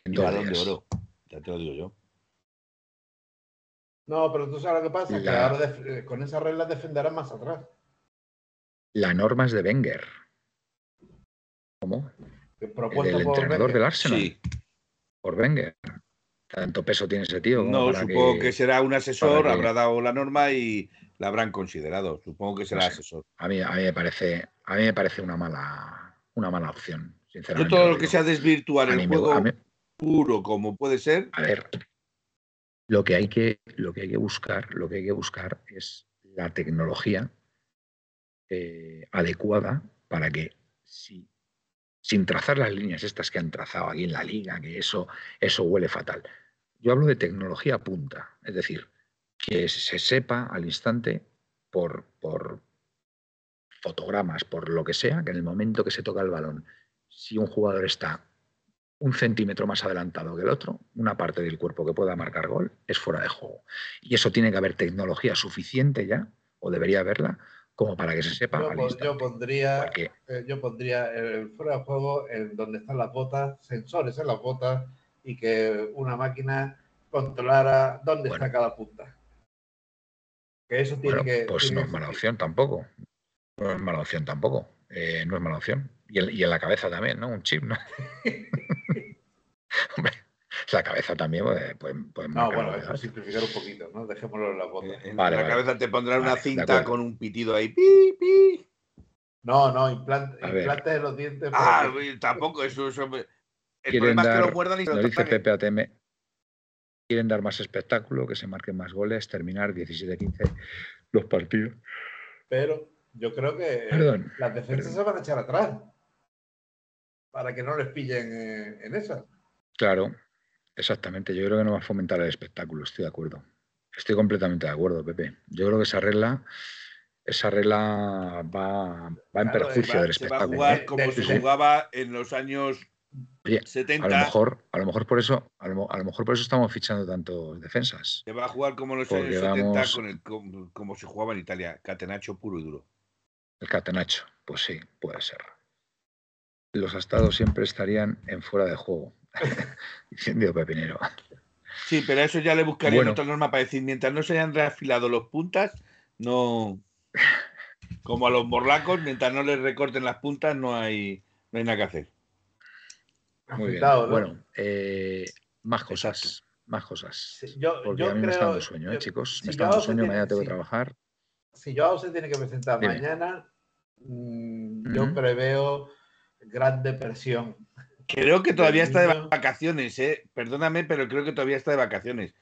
en de oro. Ya te lo digo yo. No, pero tú sabes lo que pasa, que ahora eh, con esa regla defenderán más atrás. La norma es de Wenger. ¿Cómo? El entrenador del Arsenal. Sí. Por Wenger. Tanto peso tiene ese tío. No, supongo que, será un asesor, habrá dado la norma y la habrán considerado. Supongo que será asesor. A mí, a mí me parece, a mí me parece una mala, una mala opción, sinceramente. Yo todo lo, que sea desvirtuar el juego puro como puede ser. A ver, lo que hay que, lo que hay que buscar, lo que hay que buscar es la tecnología eh, adecuada para que si, sin trazar las líneas estas que han trazado aquí en la liga, que eso, eso huele fatal. Yo hablo de tecnología punta, es decir, que se sepa al instante por, por fotogramas, por lo que sea, que en el momento que se toca el balón, si un jugador está un centímetro más adelantado que el otro, una parte del cuerpo que pueda marcar gol, es fuera de juego. Y eso tiene que haber tecnología suficiente ya, o debería haberla, como para que se sepa. Yo, pondría, eh, yo pondría el fuera de juego en donde están las botas, sensores en las botas y que una máquina controlara dónde está cada punta. Que eso tiene que. Pues no es mala opción tampoco. No es mala opción tampoco. Eh, no es mala opción. Y en, y en, la cabeza también, ¿no? Un chip, ¿no? [LAUGHS] Hombre, la cabeza también puede, puede, No, bueno, simplificar un poquito, ¿no? Dejémoslo en la bota. En la cabeza te pondrán una cinta con un pitido ahí. ¡Pi, pi! No, no, implante, implante de los dientes. Ah, tampoco, eso, eso El problema es que lo muerdan y se lo dice Pepe ATM. Quieren dar más espectáculo, que se marquen más goles, terminar 17-15 los partidos. Pero yo creo que las defensas se van a echar atrás para que no les pillen eh, en esa. Claro, Exactamente, yo creo que no va a fomentar el espectáculo, estoy de acuerdo. Estoy completamente de acuerdo, Pepe. Yo creo que esa regla, esa regla va, va en perjuicio del espectáculo. Va a jugar como se jugaba en los años Oye, a lo mejor, a lo mejor por eso, a lo, mejor por eso estamos fichando tantos defensas. Se va a jugar como los años 70 como, se jugaba en Italia, catenacho puro y duro. El catenacho, pues sí, puede ser. Los estados siempre estarían en fuera de juego. [LAUGHS] Diciendo Pepinero. Sí, pero a eso ya le buscaría otra norma para decir, mientras no se hayan reafilado los puntas, no. Como a los morlacos, mientras no les recorten las puntas, no hay, no hay nada que hacer. Muy bien. Bueno, eh, más cosas. Más cosas. yo, Porque a mí me está dando sueño, ¿eh, chicos. me está dando sueño, mañana tengo que trabajar. Si yo se tiene que presentar mañana, mm, yo preveo gran depresión. Creo que [LAUGHS] todavía está de vacaciones, ¿eh? Perdóname, pero creo que todavía está de vacaciones.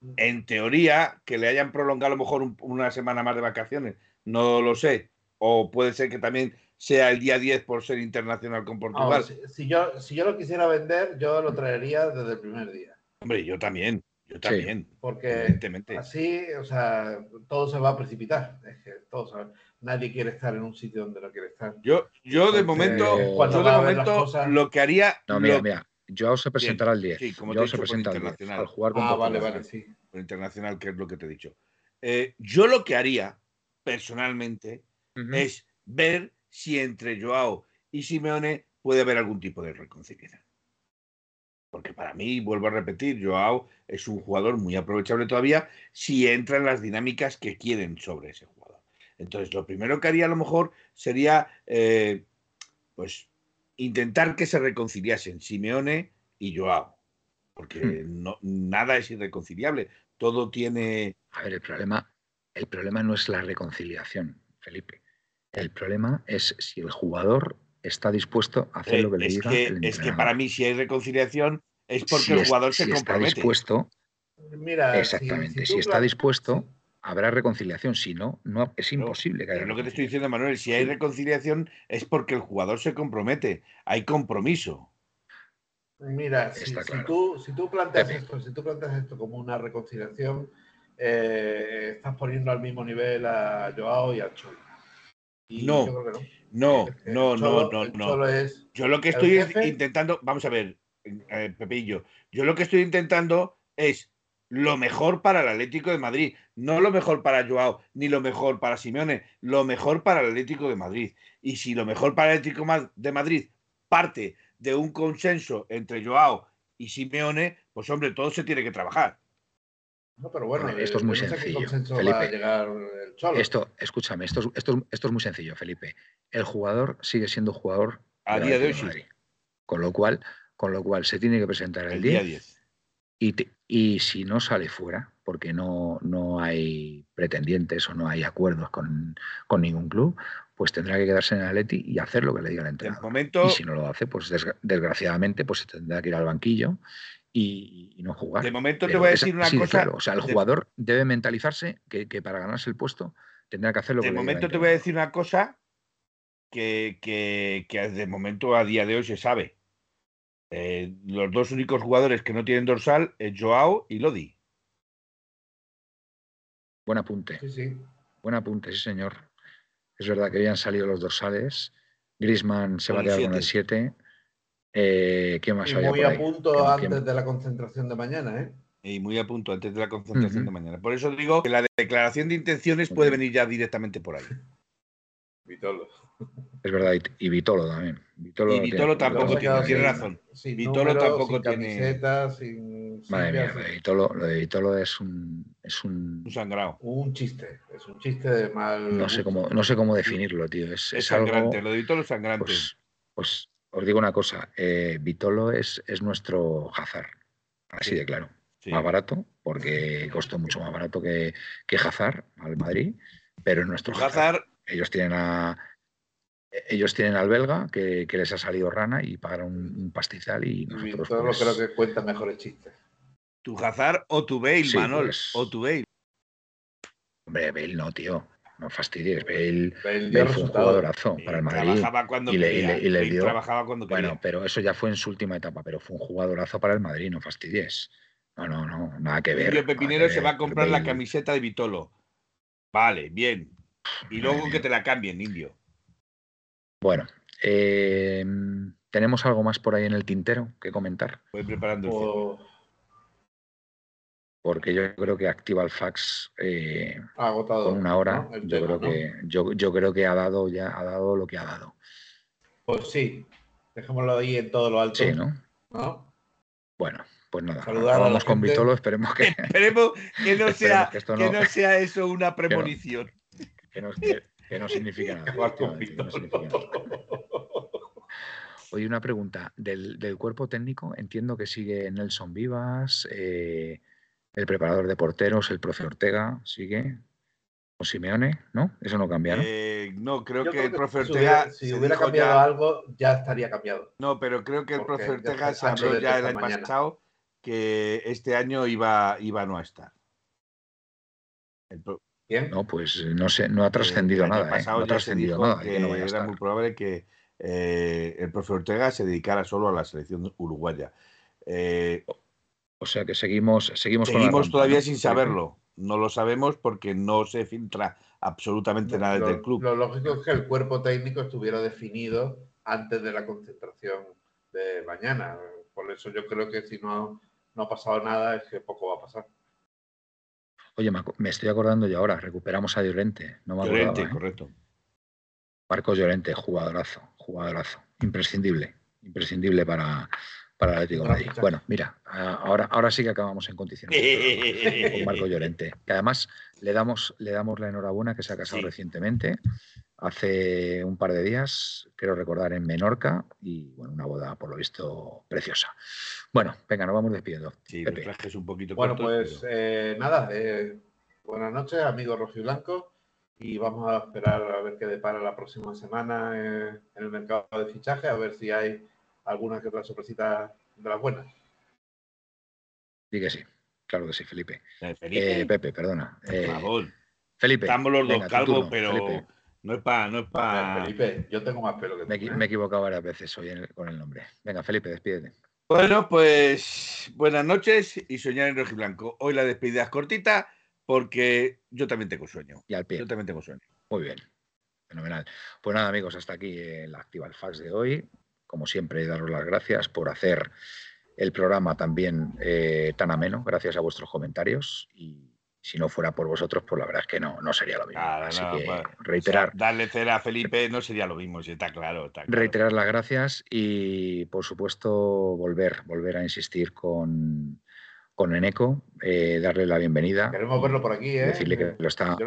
Mm. En teoría, que le hayan prolongado a lo mejor una semana más de vacaciones, no lo sé. O puede ser que también sea el día 10 por ser internacional con Portugal. si, yo, si yo lo quisiera vender, yo lo traería desde el primer día. Hombre, yo también. Yo también. porque así, o sea, todo se va a precipitar. Es que nadie quiere estar en un sitio donde no quiere estar. Yo, yo de momento, yo de momento lo que haría. No, mira, mira. Joao se presentará el 10. Sí, como Joao se presenta al, jugar con Ah, vale, vale, sí. Por internacional, que es lo que te he dicho. Eh, yo lo que haría, personalmente, es ver si entre Joao y Simeone puede haber algún tipo de reconciliación. Porque para mí, vuelvo a repetir, Joao es un jugador muy aprovechable todavía si entra en las dinámicas que quieren sobre ese jugador. Entonces, lo primero que haría a lo mejor sería, eh, pues, intentar que se reconciliasen Simeone y Joao. Porque hmm. no, nada es irreconciliable. Todo tiene. A ver, el problema, el problema no es la reconciliación, Felipe. El problema es si el jugador está dispuesto a hacer lo que le diga que, el Es que para mí si hay reconciliación es porque el jugador se compromete. Está dispuesto, Mira, exactamente, si, está dispuesto, habrá reconciliación. Si no, no es imposible que haya. lo que te estoy diciendo, Manuel, si hay reconciliación es porque el jugador se compromete. Hay compromiso. Mira, si, tú, si, tú, planteas esto, si tú planteas esto como una reconciliación, eh, estás poniendo al mismo nivel a Joao y a Cholo. No, no, no, no, no, no, Yo lo que estoy intentando, vamos a ver, eh, Pepillo, yo lo que estoy intentando es lo mejor para el Atlético de Madrid, no lo mejor para Joao, ni lo mejor para Simeone, lo mejor para el Atlético de Madrid. Y si lo mejor para el Atlético de Madrid parte de un consenso entre Joao y Simeone, pues hombre, todo se tiene que trabajar. No, pero bueno, esto es muy sencillo. Felipe, Esto, escúchame, esto es, muy sencillo, Felipe. El jugador sigue siendo jugador a día de hoy. Con lo cual, con lo cual se tiene que presentar el, día 10. Y, y, si no sale fuera, porque no, no hay pretendientes o no hay acuerdos con, ningún club, pues tendrá que quedarse en el Atleti y hacer lo que le diga el entrenador. Y si no lo hace, pues desgraciadamente pues se tendrá que ir al banquillo y, no jugar. De momento te voy a decir una cosa. O sea, el jugador debe mentalizarse que, para ganarse el puesto tendrá que hacerlo. De momento te voy a decir una cosa que, que, de momento a día de hoy se sabe. Eh, los dos únicos jugadores que no tienen dorsal es Joao y Lodi. Buen apunte. Sí, sí. Buen apunte, sí, señor. Es verdad que habían salido los dorsales. Grisman se va a quedar con el 7. Eh, ¿Qué más y muy a punto antes de la concentración de mañana, ¿eh? Y muy a punto antes de la concentración de mañana. Por eso digo que la declaración de intenciones puede venir ya directamente por ahí. [LAUGHS] Vitolo. Es verdad, y, Vitolo también. Vitolo y Vitolo tampoco tiene, tiene razón. Vitolo tampoco tiene. Sin, Madre mía, Vitolo, lo de Vitolo es un, es un. Un sangrado. Un chiste. Es un chiste de mal. No sé cómo, no sé cómo definirlo, tío. Es, es, sangrante. lo de Vitolo es sangrante. Pues, pues os digo una cosa, eh, Vitolo es, es nuestro Hazard, así de claro. Más barato, porque costó mucho más barato que, que Hazard al Madrid, pero es nuestro Hazard. Ellos tienen a ellos tienen al belga que, les ha salido rana y pagaron un, pastizal y nosotros. Todo pues, creo que cuenta mejores chistes. Tu Hazard o tu Bale, Manol, pues o tu Bale. Hombre, Bale no, tío no fastidies. Bale, Bale, fue un jugadorazo para el Madrid. Trabajaba cuando y le, dio. Trabajaba cuando bueno, pero eso ya fue en su última etapa, pero fue un jugadorazo para el Madrid, no fastidies. No, no, no, nada que ver. Indio Pepinero se va a comprar la camiseta de Vitolo. Vale, bien. Y luego que te la cambien, Indio. Bueno, eh, ¿Tenemos algo más por ahí en el tintero que comentar? Voy preparando el oh. Porque yo creo que activa el fax eh, agotado, con una hora. yo creo que yo, yo, creo que ha dado ya ha dado lo que ha dado. Pues sí, dejémoslo ahí en todo lo alto. Sí, ¿no? Bueno, pues nada, vamos con Vitolo, esperemos que. [LAUGHS] Esperemos que no sea, que, no, sea eso una premonición. Que no, que no [LAUGHS] significa nada. Oye, una pregunta. Del, cuerpo técnico, entiendo que sigue Nelson Vivas, eh, el preparador de porteros, el profe Ortega, sigue. O Simeone, ¿no? Eso no cambia, ¿no? Eh, no, creo que el profe Ortega. Si hubiera, cambiado algo, ya estaría cambiado. No, pero creo que el profe Ortega se habló ya el año pasado que este año iba, iba no a estar. No, pues no sé, no ha trascendido nada. ¿eh? No ha trascendido nada. era muy probable que eh, el profe Ortega se dedicara solo a la selección uruguaya. Eh, o sea que seguimos, seguimos, seguimos todavía sin saberlo. No lo sabemos porque no se filtra absolutamente nada del club. Lo lógico es que el cuerpo técnico estuviera definido antes de la concentración de mañana. Por eso yo creo que si no, no ha pasado nada es que poco va a pasar. Oye, me estoy acordando y ahora, recuperamos a Llorente. No me Llorente, ¿eh? correcto. Marcos Llorente, jugadorazo, jugadorazo. Imprescindible, imprescindible para, para el Atlético de Madrid. Bueno, mira, ahora, ahora sí que acabamos en condiciones [LAUGHS] con Marco Llorente. Que además le damos, le damos la enhorabuena que se ha casado recientemente, hace un par de días, quiero recordar, en Menorca, y bueno, una boda por lo visto preciosa. Bueno, venga, nos vamos despidiendo. Sí, Pepe. es un poquito Bueno, pues eh, nada, eh, buenas noches, amigos rojiblanco, y vamos a esperar a ver qué depara la próxima semana eh, en el mercado de fichaje, a ver si hay alguna que otra sorpresita de las buenas. Sí que sí, claro que sí, Felipe. Pepe, perdona. Felipe. Estamos los dos calvos, pero no es para... No es Felipe, yo tengo más pelo que tú. Me, he equivocado varias veces hoy con el nombre. Venga, Felipe, despídete. Bueno, pues buenas noches y soñar en rojo y blanco. Hoy la despedida es cortita porque yo también tengo sueño. Y al pie. Yo también tengo sueño. Muy bien. Fenomenal. Pues nada, amigos, hasta aquí el Activa el Fax de hoy. Como siempre, daros las gracias por hacer el programa también eh, tan ameno, gracias a vuestros comentarios. Y si no fuera por vosotros, pues la verdad es que no, no sería lo mismo. Así que reiterar. darle cera a Felipe no sería lo mismo, si está claro, Reiterar las gracias y, por supuesto, volver, volver a insistir con, con Eneco, eh, darle la bienvenida. Queremos verlo por aquí, ¿eh? Decirle que lo está,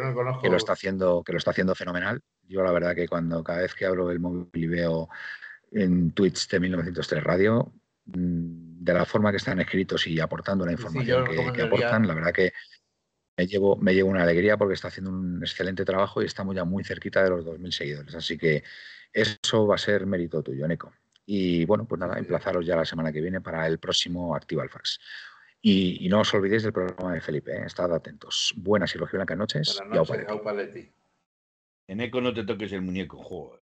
que lo está haciendo, que lo está haciendo fenomenal. Yo la verdad que cuando cada vez que abro el móvil y veo en Twitch de 1903 Radio, mm, de la forma que están escritos y aportando la información que, aportan, la verdad que me llevo, me llevo una alegría porque está haciendo un excelente trabajo y estamos ya muy cerquita de los 2.000 seguidores. Así que eso va a ser mérito tuyo, Neco. Y bueno, pues nada, emplazaros ya la semana que viene para el próximo Activa el Fax. Y, no os olvidéis del programa de Felipe, ¿eh? estad atentos. Buenas y blancas noches. Buenas noches, En Eco no te toques el muñeco, joder.